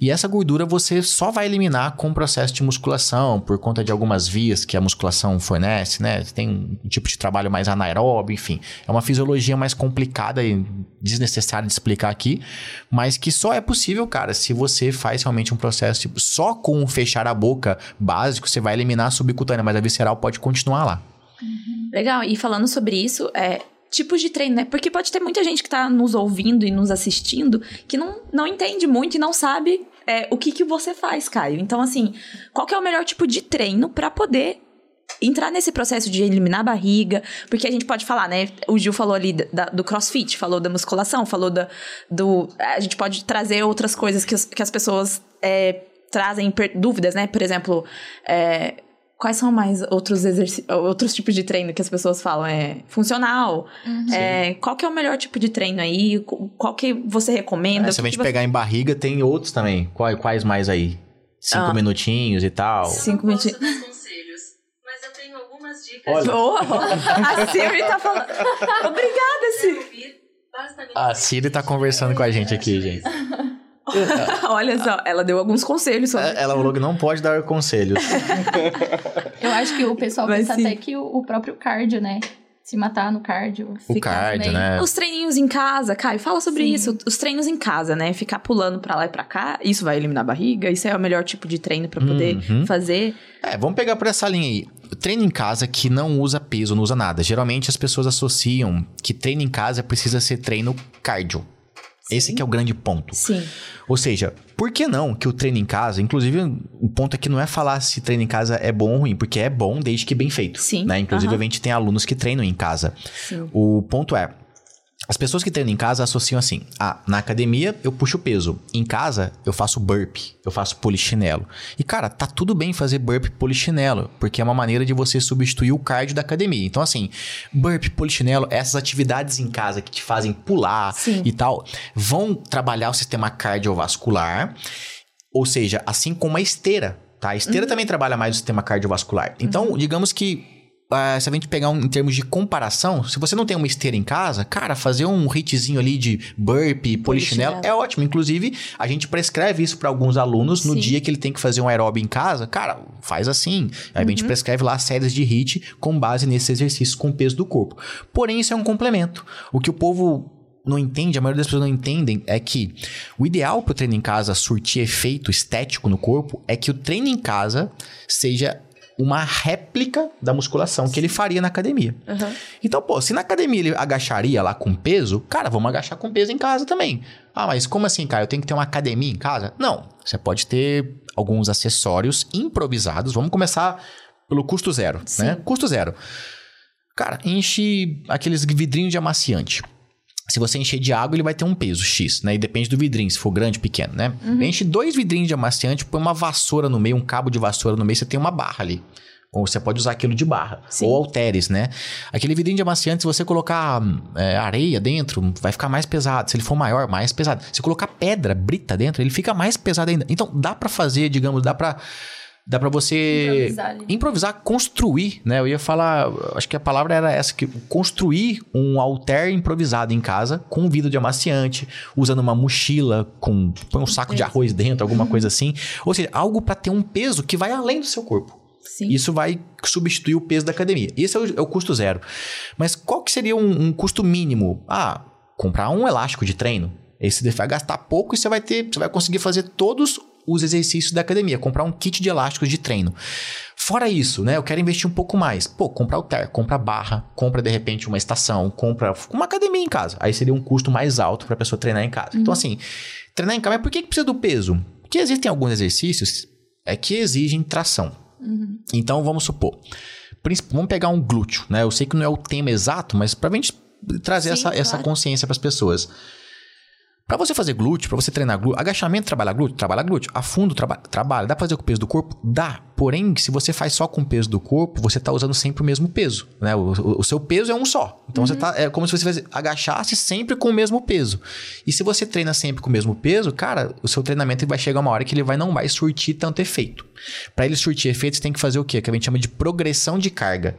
E essa gordura você só vai eliminar com o processo de musculação, por conta de algumas vias que a musculação fornece, né? Tem um tipo de trabalho mais anaeróbio, enfim. É uma fisiologia mais complicada e desnecessária de explicar aqui, mas que só é possível, cara, se você faz realmente um processo tipo, só com fechar a boca básico, você vai eliminar a subcutânea, mas a visceral pode continuar lá. Legal, e falando sobre isso, é, tipos de treino, né? Porque pode ter muita gente que tá nos ouvindo e nos assistindo que não, não entende muito e não sabe é, o que, que você faz, Caio. Então, assim, qual que é o melhor tipo de treino para poder entrar nesse processo de eliminar a barriga, porque a gente pode falar, né? O Gil falou ali da, do crossfit, falou da musculação, falou da, do. A gente pode trazer outras coisas que, que as pessoas é, trazem dúvidas, né? Por exemplo, é, Quais são mais outros outros tipos de treino que as pessoas falam? É funcional? Uhum. É, qual que é o melhor tipo de treino aí? Qual que você recomenda? É, se a gente você... pegar em barriga, tem outros também. Quais, quais mais aí? Cinco ah. minutinhos e tal. Cinco minutinhos. conselhos, mas eu tenho algumas dicas. Oh, a Siri tá falando. <laughs> Obrigada, Siri. A Siri tá conversando com a gente aqui, gente. <laughs> Olha só, ela deu alguns conselhos sobre é, Ela falou que não pode dar conselhos. <laughs> Eu acho que o pessoal Mas pensa sim. até que o, o, próprio cardio, né? Se matar no cardio. O cardio, né? Os treininhos em casa, Caio, fala sobre sim. isso. Os treinos em casa, né? Ficar pulando pra lá e pra cá, isso vai eliminar a barriga? Isso é o melhor tipo de treino para poder uhum. fazer? É, vamos pegar por essa linha aí. Treino em casa que não usa peso, não usa nada. Geralmente as pessoas associam que treino em casa precisa ser treino cardio. Esse que é o grande ponto. Sim. Ou seja, por que não que o treino em casa, inclusive o ponto aqui não é falar se treino em casa é bom ou ruim, porque é bom desde que bem feito. Sim. Né? Inclusive uhum. a gente tem alunos que treinam em casa. Sim. O ponto é, As pessoas que treinam em casa associam assim: ah, na academia eu puxo peso, em casa eu faço burp, eu faço polichinelo. E cara, tá tudo bem fazer burp polichinelo, porque é uma maneira de você substituir o cardio da academia. Então assim, burp, polichinelo, essas atividades em casa que te fazem pular Sim. e tal, vão trabalhar o sistema cardiovascular, ou seja, assim como a esteira. Tá? A esteira também trabalha mais o sistema cardiovascular. Então, digamos que ah, se a gente pegar um, em termos de comparação, se você não tem uma esteira em casa, cara, fazer um hitzinho ali de burp, polichinelo, Polichinelo. é ótimo. Inclusive, a gente prescreve isso para alguns alunos no Sim. dia que ele tem que fazer um aeróbio em casa. Cara, faz assim. Aí a gente prescreve lá séries de hit com base nesses exercícios com o peso do corpo. Porém, isso é um complemento. O que o povo não entende, a maioria das pessoas não entendem, é que o ideal para o treino em casa surtir efeito estético no corpo é que o treino em casa seja uma réplica da musculação que ele faria na academia. Aham. Então, pô, se na academia ele agacharia lá com peso, cara, vamos agachar com peso em casa também. Ah, mas como assim, cara? Eu tenho que ter uma academia em casa? Não. Você pode ter alguns acessórios improvisados. Vamos começar pelo custo zero, né? Custo zero. Cara, enche aqueles vidrinhos de amaciante. Se você encher de água, ele vai ter um peso X, né? E depende do vidrinho, se for grande ou pequeno, né? Enche dois vidrinhos de amaciante, põe uma vassoura no meio, um cabo de vassoura no meio, você tem uma barra ali. Ou você pode usar aquilo de barra. Sim. Ou halteres, né? Aquele vidrinho de amaciante, se você colocar é, areia dentro, vai ficar mais pesado. Se ele for maior, mais pesado. Se colocar pedra, brita dentro, ele fica mais pesado ainda. Então, dá pra fazer, digamos, dá pra... Dá pra você Improvisar improvisar, construir, né? Eu ia falar, acho que a palavra era essa, que construir um alter improvisado em casa com vidro de amaciante, usando uma mochila com põe um saco de arroz dentro, alguma coisa assim. Ou seja, algo pra ter um peso que vai além do seu corpo. Sim. Isso vai substituir o peso da academia. Esse é o, é o custo zero. Mas qual que seria um, um custo mínimo? Ah, comprar um elástico de treino. Esse você vai gastar pouco e você vai ter, você vai conseguir fazer todos os exercícios da academia, comprar um kit de elásticos de treino. Fora isso, né? Eu quero investir um pouco mais. Pô, comprar o ter, compra barra, compra de repente uma estação, compra uma academia em casa. Aí seria um custo mais alto para a pessoa treinar em casa. Então assim, treinar em casa, mas por que que precisa do peso? Porque existem alguns exercícios é que exigem tração. Então vamos supor, vamos pegar um glúteo, né? Eu sei que não é o tema exato, mas pra gente trazer Sim, essa, essa claro. consciência para as pessoas. Pra você fazer glúteo, pra você treinar glúteo, agachamento trabalha glúteo, trabalha glúteo, afundo traba trabalha, dá pra fazer com o peso do corpo? Dá. Porém, se você faz só com o peso do corpo, você tá usando sempre o mesmo peso, né? O, o- o seu peso é um só. Então você tá é como se você agachasse sempre com o mesmo peso. E se você treina sempre com o mesmo peso, cara, o seu treinamento vai chegar uma hora que ele vai não vai surtir tanto efeito. Pra ele surtir efeito, você tem que fazer o quê? Que a gente chama de progressão de carga.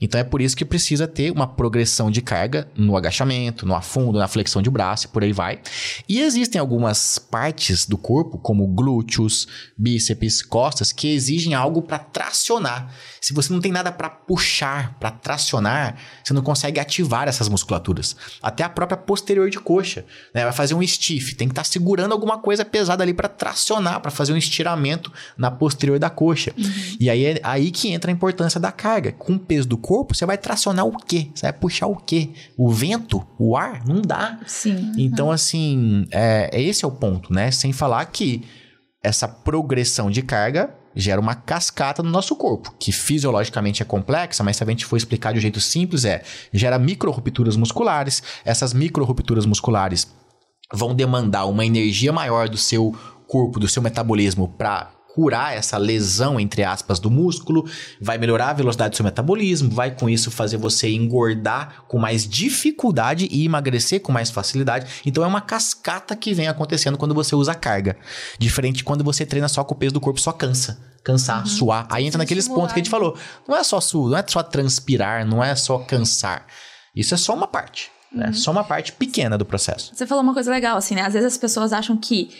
Então é por isso que precisa ter uma progressão de carga no agachamento, no afundo, na flexão de braço e por aí vai. E existem algumas partes do corpo, como glúteos, bíceps, costas, que exigem algo para tracionar. Se você não tem nada para puxar, para tracionar, você não consegue ativar essas musculaturas. Até a própria posterior de coxa, né? Vai fazer um stiff, tem que estar segurando alguma coisa pesada ali para tracionar, para fazer um estiramento na posterior da coxa. E aí é aí que entra a importância da carga. Com o peso do corpo, você vai tracionar o quê? Você vai puxar o quê? O vento? O ar? Não dá. Sim. Então, assim, é, é esse é o ponto, né? Sem falar que essa progressão de carga gera uma cascata no nosso corpo, que fisiologicamente é complexa, mas se a gente for explicar de um jeito simples, é gera micro-rupturas musculares. Essas micro-rupturas musculares vão demandar uma energia maior do seu corpo, do seu metabolismo para curar essa lesão, entre aspas, do músculo, vai melhorar a velocidade do seu metabolismo, vai com isso fazer você engordar com mais dificuldade e emagrecer com mais facilidade. Então é uma cascata que vem acontecendo quando você usa carga. Diferente de quando você treina só com o peso do corpo, só cansa. Cansar, suar. Aí entra naqueles pontos que a gente falou. Não é só suar, não é só transpirar, não é só cansar. Isso é só uma parte. É só uma parte pequena do processo. Você falou uma coisa legal, assim, né? Às vezes as pessoas acham que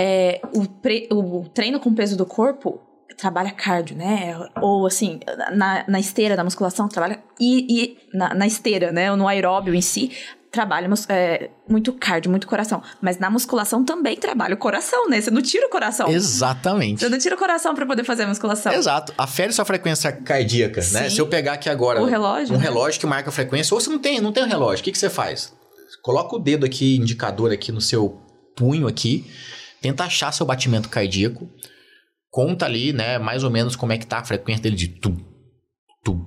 é, o, pre- o treino com peso do corpo trabalha cardio, né? Ou assim, na, na esteira da musculação trabalha. E, e na, na esteira, né? Ou no aeróbio em si, trabalha é, muito cardio, muito coração. Mas na musculação também trabalha o coração, né? Você não tira o coração. Exatamente. Você não tira o coração pra poder fazer a musculação. Exato. Afere sua frequência cardíaca, né? Sim. Se eu pegar aqui agora O relógio, um né? relógio que marca a frequência, ou se não tem, não tem um relógio, o que, que você faz? Coloca o dedo aqui, indicador aqui no seu punho aqui, tenta achar seu batimento cardíaco, conta ali, né, mais ou menos como é que tá a frequência dele de tu, tu,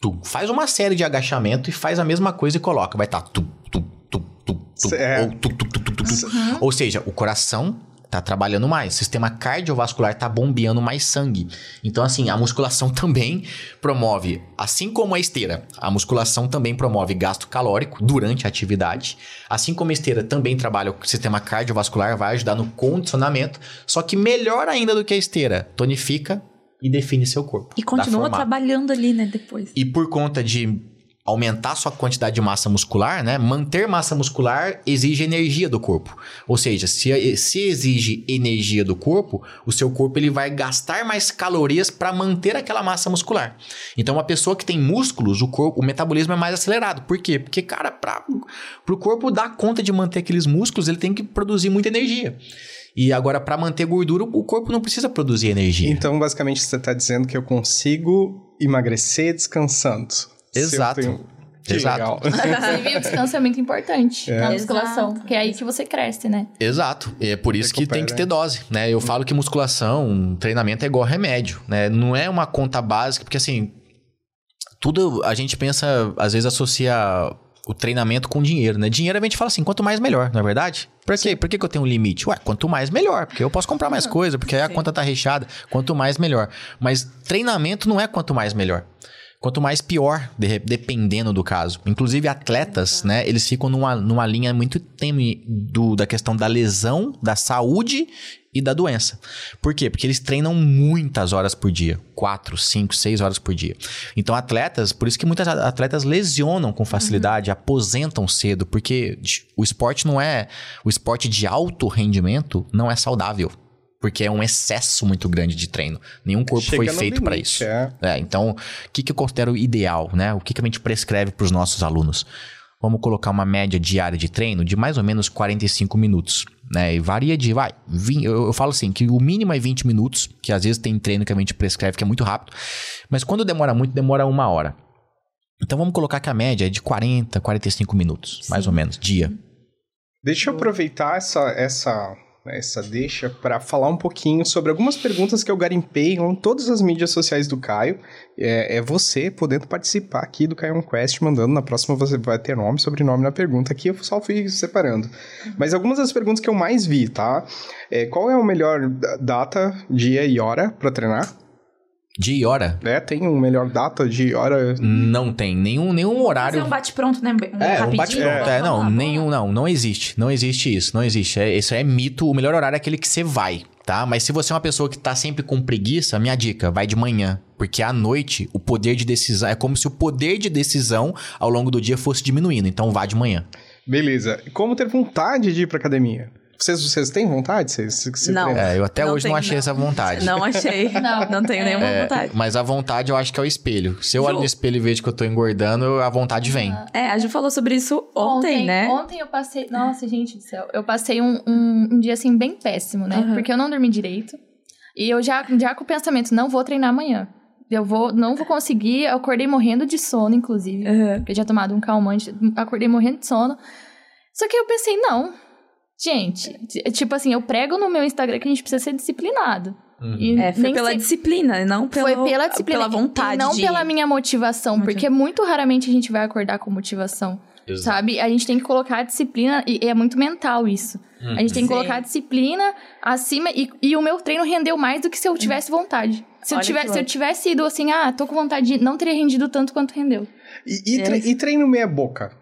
tu. Faz uma série de agachamento e faz a mesma coisa e coloca, vai estar tá tu, tu, tu, tum, É. ou, tum, tum, tum, tum, tum, tum. ou seja, o coração tá trabalhando mais, o sistema cardiovascular tá bombeando mais sangue. Então, assim, a musculação <laughs> também promove, assim como a esteira, a musculação também promove gasto calórico durante a atividade. Assim como a esteira também trabalha o sistema cardiovascular, vai ajudar no condicionamento, só que melhor ainda do que a esteira, tonifica e define seu corpo. E continua trabalhando ali, né, depois. E por conta de aumentar sua quantidade de massa muscular, né? Manter massa muscular exige energia do corpo. Ou seja, se, se exige energia do corpo, o seu corpo ele vai gastar mais calorias para manter aquela massa muscular. Então, uma pessoa que tem músculos, o corpo, o metabolismo é mais acelerado. Por quê? Porque, cara, para o corpo dar conta de manter aqueles músculos, ele tem que produzir muita energia. E agora, para manter gordura, o corpo não precisa produzir energia. Então, basicamente, você tá dizendo que eu consigo emagrecer descansando. Exato. tenho- Que Exato. legal. <laughs> Inclusive, o descanso é muito importante É. na musculação. Exato. Porque é aí que você cresce, né? Exato. É por isso que Recupera, tem que ter dose, né? Eu falo que musculação, um treinamento é igual remédio, né? Não é uma conta básica, porque assim, tudo a gente pensa, às vezes associa o treinamento com dinheiro, né? Dinheiro a gente fala assim, quanto mais melhor, não é verdade? Por quê? Por que, que eu tenho um limite? Ué, quanto mais melhor, porque eu posso comprar mais coisa, porque aí a conta tá recheada, quanto mais melhor. Mas treinamento não é quanto mais melhor. Quanto mais pior, de- dependendo do caso. Inclusive, atletas, né? Eles ficam numa, numa linha muito tênue do, da questão da lesão, da saúde e da doença. Por quê? Porque eles treinam muitas horas por dia. Quatro, cinco, seis horas por dia. Então, atletas... Por isso que muitas atletas lesionam com facilidade, aposentam cedo. Porque o esporte não é... O esporte de alto rendimento não é saudável. Porque é um excesso muito grande de treino. Nenhum corpo Chega foi feito para isso. é. É, então, o que, que eu considero ideal, né? O que, que a gente prescreve para os nossos alunos? Vamos colocar uma média diária de treino de mais ou menos 45 minutos, né? E varia de, vai, 20, eu, eu falo assim, que o mínimo é 20 minutos, que às vezes tem treino que a gente prescreve que é muito rápido, mas quando demora muito, demora uma hora. Então vamos colocar que a média é de 40, 45 minutos, mais ou menos, dia. Deixa eu aproveitar essa, essa, essa deixa para falar um pouquinho sobre algumas perguntas que eu garimpei em todas as mídias sociais do Caio. É, é você podendo participar aqui do Caio Quest, mandando. Na próxima você vai ter nome, sobrenome na pergunta. Aqui eu só fui separando. Mas algumas das perguntas que eu mais vi, tá? É, qual é a melhor da- data, dia e hora para treinar? Dia e hora? É, tem uma melhor data, dia e hora? Não tem nenhum, nenhum horário. Fazer um bate-pronto, né? Um É, um rapidinho, bate-pronto. É, lá, não, nenhum, não, não existe. Não existe isso, não existe. É, isso é mito. O melhor horário é aquele que você vai, tá? Mas se você é uma pessoa que tá sempre com preguiça, minha dica, vai de manhã. Porque à noite, o poder de decisão. É como se o poder de decisão ao longo do dia fosse diminuindo. Então vá de manhã. Beleza. Como ter vontade de ir pra academia? Vocês, vocês têm vontade? Vocês, vocês se Não. É, eu até Não hoje não tem, achei não. essa vontade. Não achei. <laughs> Não. Não tenho nenhuma É, vontade. mas a vontade eu acho que é o espelho. Se eu olho Ju. no espelho e vejo que eu tô engordando, a vontade vem. É, a Ju falou sobre isso ontem, né? Ontem eu passei. Nossa, gente do céu. Eu passei um, um, um dia assim bem péssimo, né? Aham. Porque eu não dormi direito. E eu já, já com o pensamento, não vou treinar amanhã. Eu vou, não vou conseguir. Eu acordei morrendo de sono, inclusive. Aham. Porque eu já tomado um calmante, acordei morrendo de sono. Só que eu pensei, não. Gente, tipo assim, eu prego no meu Instagram que a gente precisa ser disciplinado. E É, foi nem pela sempre- disciplina, não pelo, foi pela disciplina. pela vontade E não de... pela minha motivação, Motiva- porque muito raramente a gente vai acordar com motivação, sabe? A gente tem que colocar a disciplina, e é muito mental isso. A gente tem que Sim. colocar a disciplina acima, e, e o meu treino rendeu mais do que se eu tivesse vontade. Se eu, tivesse, se eu tivesse ido assim, ah, tô com vontade de. Não teria rendido tanto quanto rendeu. E, e, É. tre- e treino meia boca?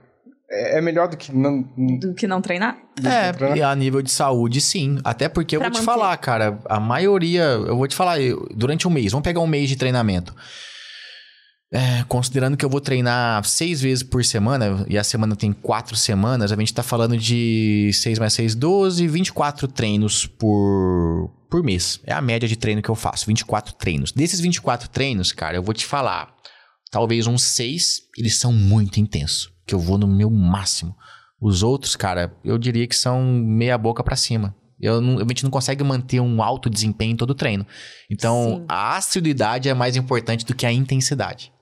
É, é melhor do que não... Do que não treinar? É, e a nível de saúde, sim. Até porque eu Pra vou te manter. falar, cara, a maioria, eu vou te falar, eu- durante um mês, vamos pegar um mês de treinamento. É, considerando que eu vou treinar seis vezes por semana, e a semana tem quatro semanas, a gente tá falando de 6 mais 6, 12, 24 treinos por, por mês. É a média de treino que eu faço, 24 treinos. Desses 24 treinos, cara, eu vou te falar, talvez uns seis, eles são muito intensos, que eu vou no meu máximo. Os outros, cara, eu diria que são meia boca pra cima. Eu não- a gente não consegue manter um alto desempenho em todo o treino. Então, Sim. a assiduidade é mais importante do que a intensidade.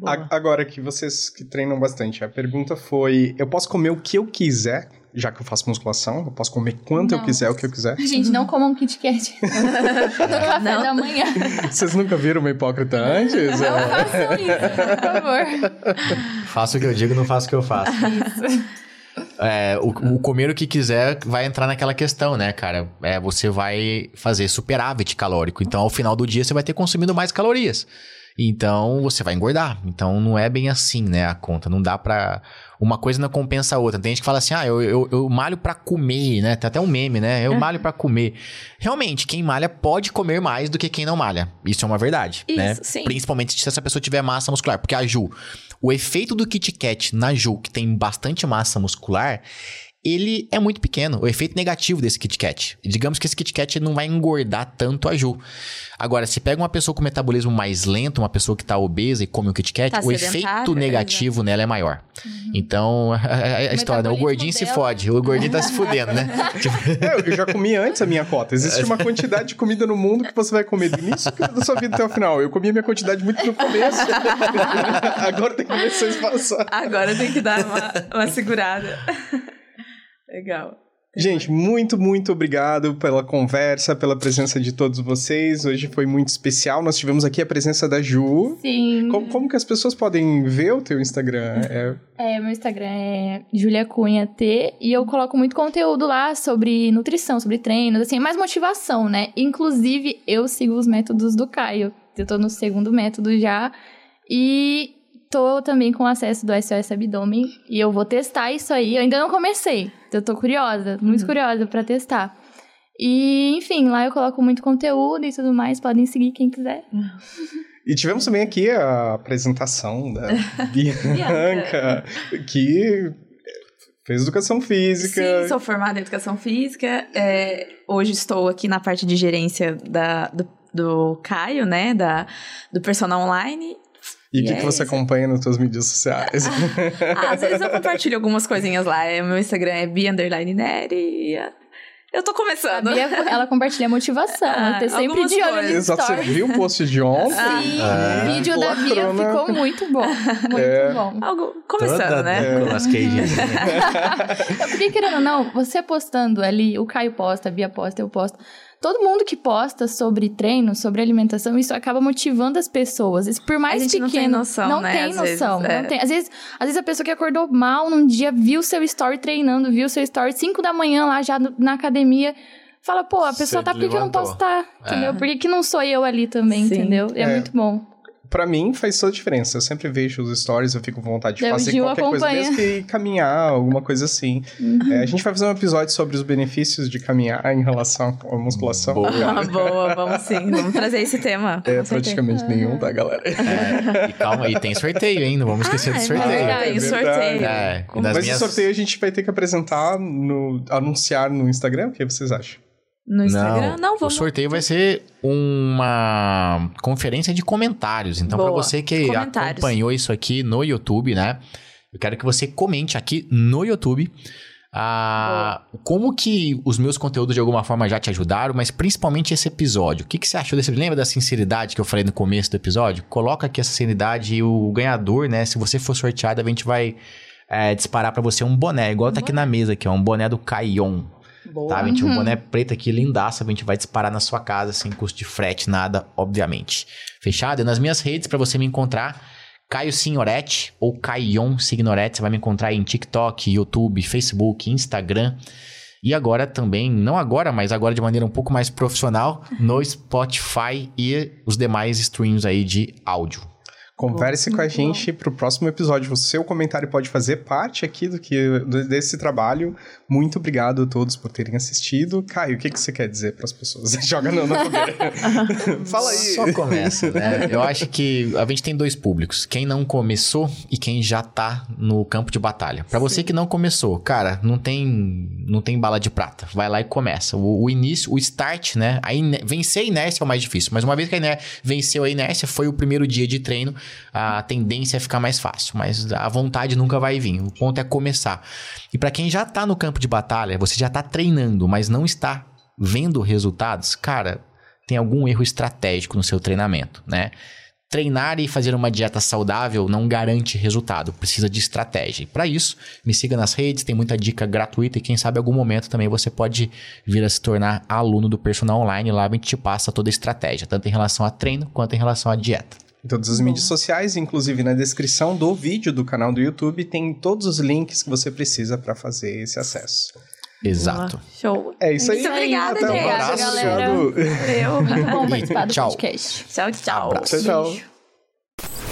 Boa. Agora que vocês que treinam bastante, a pergunta foi: eu posso comer o que eu quiser, já que eu faço musculação? Eu posso comer quanto eu Não. quiser, o que eu quiser? <laughs> Gente, não comam um Kit Kat no <laughs> café Não. da manhã. Vocês nunca viram uma hipócrita antes? Não É. façam isso, por favor. Faço o que eu digo, não faço o que eu faço. Isso. é, o, o, comer o que quiser vai entrar naquela questão, né, cara? É, você vai fazer superávit calórico. Então, ao final do dia, você vai ter consumido mais calorias. Então, você vai engordar. Então, não é bem assim, né, a conta. Não dá pra... Uma coisa não compensa a outra. Tem gente que fala assim, ah, eu, eu, eu malho para comer, né? Tem até um meme, né? Eu malho para comer. Realmente, quem malha pode comer mais do que quem não malha. Isso é uma verdade, Isso, né? sim. Principalmente se essa pessoa tiver massa muscular. Porque a Ju, o efeito do Kit Kat na Ju, que tem bastante massa muscular, ele é muito pequeno, o efeito negativo desse Kit Kat. Digamos que esse Kit Kat não vai engordar tanto a Ju. Agora, se pega uma pessoa com metabolismo mais lento, uma pessoa que tá obesa e come um Kit Kat, Tá o efeito negativo nela é maior. Então, a, <laughs> a- a história, né? O gordinho se dela- fode, o gordinho tá se fudendo, né? <laughs> Tipo, É, eu já comi antes a minha cota. Existe uma quantidade de comida no mundo que você vai comer do início da sua vida até o final. Eu comi a minha quantidade muito no começo. <laughs> Agora tem que começar a espaçar. Agora tem que dar uma, uma segurada. Legal. Gente, muito, muito obrigado pela conversa, pela presença de todos vocês. Hoje foi muito especial. Nós tivemos aqui a presença da Ju. Sim. Como, como que as pessoas podem ver o teu Instagram? É, É, meu Instagram é Julia Cunha T e eu coloco muito conteúdo lá sobre nutrição, sobre treinos, assim, mais motivação, né? Inclusive, eu sigo os métodos do Caio. Eu tô no segundo método já e tô também com acesso do SOS Abdômen e eu vou testar isso aí. Eu ainda não comecei. Eu tô curiosa, muito curiosa pra testar. E, enfim, lá eu coloco muito conteúdo e tudo mais. Podem seguir quem quiser. <laughs> E tivemos também aqui a apresentação da <laughs> Bianca, que fez educação física. Sim, sou formada em educação física. É, hoje estou aqui na parte de gerência da, do, do Caio, né? Da, do personal online. E o que, é que você isso. acompanha nas suas mídias sociais? Ah, às vezes eu compartilho algumas coisinhas lá. É, meu Instagram é bi underline neri. ah, Eu tô A começando. Bia, ela compartilha motivação. Ah, eu tô sempre de olho no Exato, você viu o post de ontem? Sim, Ah. o vídeo da Bia né? ficou muito bom. Muito É. bom. Algo começando, toda né? Nicolas Cage. Porque, querendo ou não, você postando ali, o Caio posta, a Bia posta, eu posto. Todo mundo que posta sobre treino, sobre alimentação, isso acaba motivando as pessoas. Isso, por mais A gente pequeno. não tem noção, não né, tem às noção. vezes, é. não tem. Às, vezes, às vezes a pessoa que acordou mal num dia, viu seu story treinando, viu seu story 5 da manhã lá já no- na academia. Fala, pô, a pessoa Você tá, por que eu não posso estar? Entendeu? É. Por que, que não sou eu ali também, Sim. entendeu? É, É. muito bom. Pra mim faz toda a diferença. Eu sempre vejo os stories, eu fico com vontade de É, fazer qualquer coisa, acompanha. mesmo que caminhar, alguma coisa assim. Uhum. É, a gente vai fazer um episódio sobre os benefícios de caminhar em relação à musculação. Boa. Ah, <laughs> <laughs> boa, vamos sim. Vamos trazer esse tema. É praticamente nenhum, tá, galera? É, e calma, e tem sorteio, hein? Não vamos esquecer Ah, do é sorteio. verdade. Tem sorteio. É, Mas minhas- o sorteio a gente vai ter que apresentar, no, anunciar no Instagram. O que vocês acham? No Instagram? Não, O vamos. sorteio vai ser uma conferência de comentários. Então, para você que acompanhou isso aqui no YouTube, né? Eu quero que você comente aqui no YouTube. ah, como que os meus conteúdos de alguma forma já te ajudaram, mas principalmente esse episódio. O que, que você achou desse? Lembra da sinceridade que eu falei no começo do episódio? Coloca aqui essa sinceridade e o ganhador, né? Se você for sorteado, a gente vai é, disparar pra você um boné, igual tá aqui na mesa, aqui, ó, um boné do Caion. Boa. Tá, gente? Um boné preto aqui, lindaça. A gente vai disparar na sua casa sem custo de frete, nada, obviamente. Fechado? E nas minhas redes, pra você me encontrar, Caio Signoretti ou Caion Signoretti. Você vai me encontrar em TikTok, YouTube, Facebook, Instagram. E agora também, não agora, mas agora de maneira um pouco mais profissional, no Spotify e os demais streams aí de áudio. Converse com a gente pro próximo episódio. O seu comentário pode fazer parte aqui do que desse trabalho. Muito obrigado a todos por terem assistido. Caio, o que, que você quer dizer para as pessoas? <laughs> Joga não na fogueira. <laughs> Fala aí. Só começa, né? Eu acho que a gente tem dois públicos. Quem não começou e quem já tá no campo de batalha. Pra você que não começou, cara, não tem não tem bala de prata. Vai lá e começa. O, o início, o start, né? A ine- vencer a inércia é o mais difícil. Mas uma vez que a inércia venceu a inércia, foi o primeiro dia de treino, a tendência é ficar mais fácil. Mas a vontade nunca vai vir. O ponto é começar. E pra quem já tá no campo de batalha, você já tá treinando, mas não está vendo resultados, cara, tem algum erro estratégico no seu treinamento, né? Treinar e fazer uma dieta saudável não garante resultado, precisa de estratégia. Para isso, me siga nas redes, tem muita dica gratuita e quem sabe em algum momento também você pode vir a se tornar aluno do personal online. Lá a gente te passa toda a estratégia, tanto em relação a treino quanto em relação à dieta. Em todas as Bom. mídias sociais, inclusive na descrição do vídeo do canal do YouTube, tem todos os links que você precisa para fazer esse acesso. Exato. Show. É isso aí. Muito obrigada, Até o gente. Obrigada, próximo. galera. Valeu. Muito <laughs> bom participar do Tchau. podcast. Tchau, tchau. Abraço. Tchau, tchau.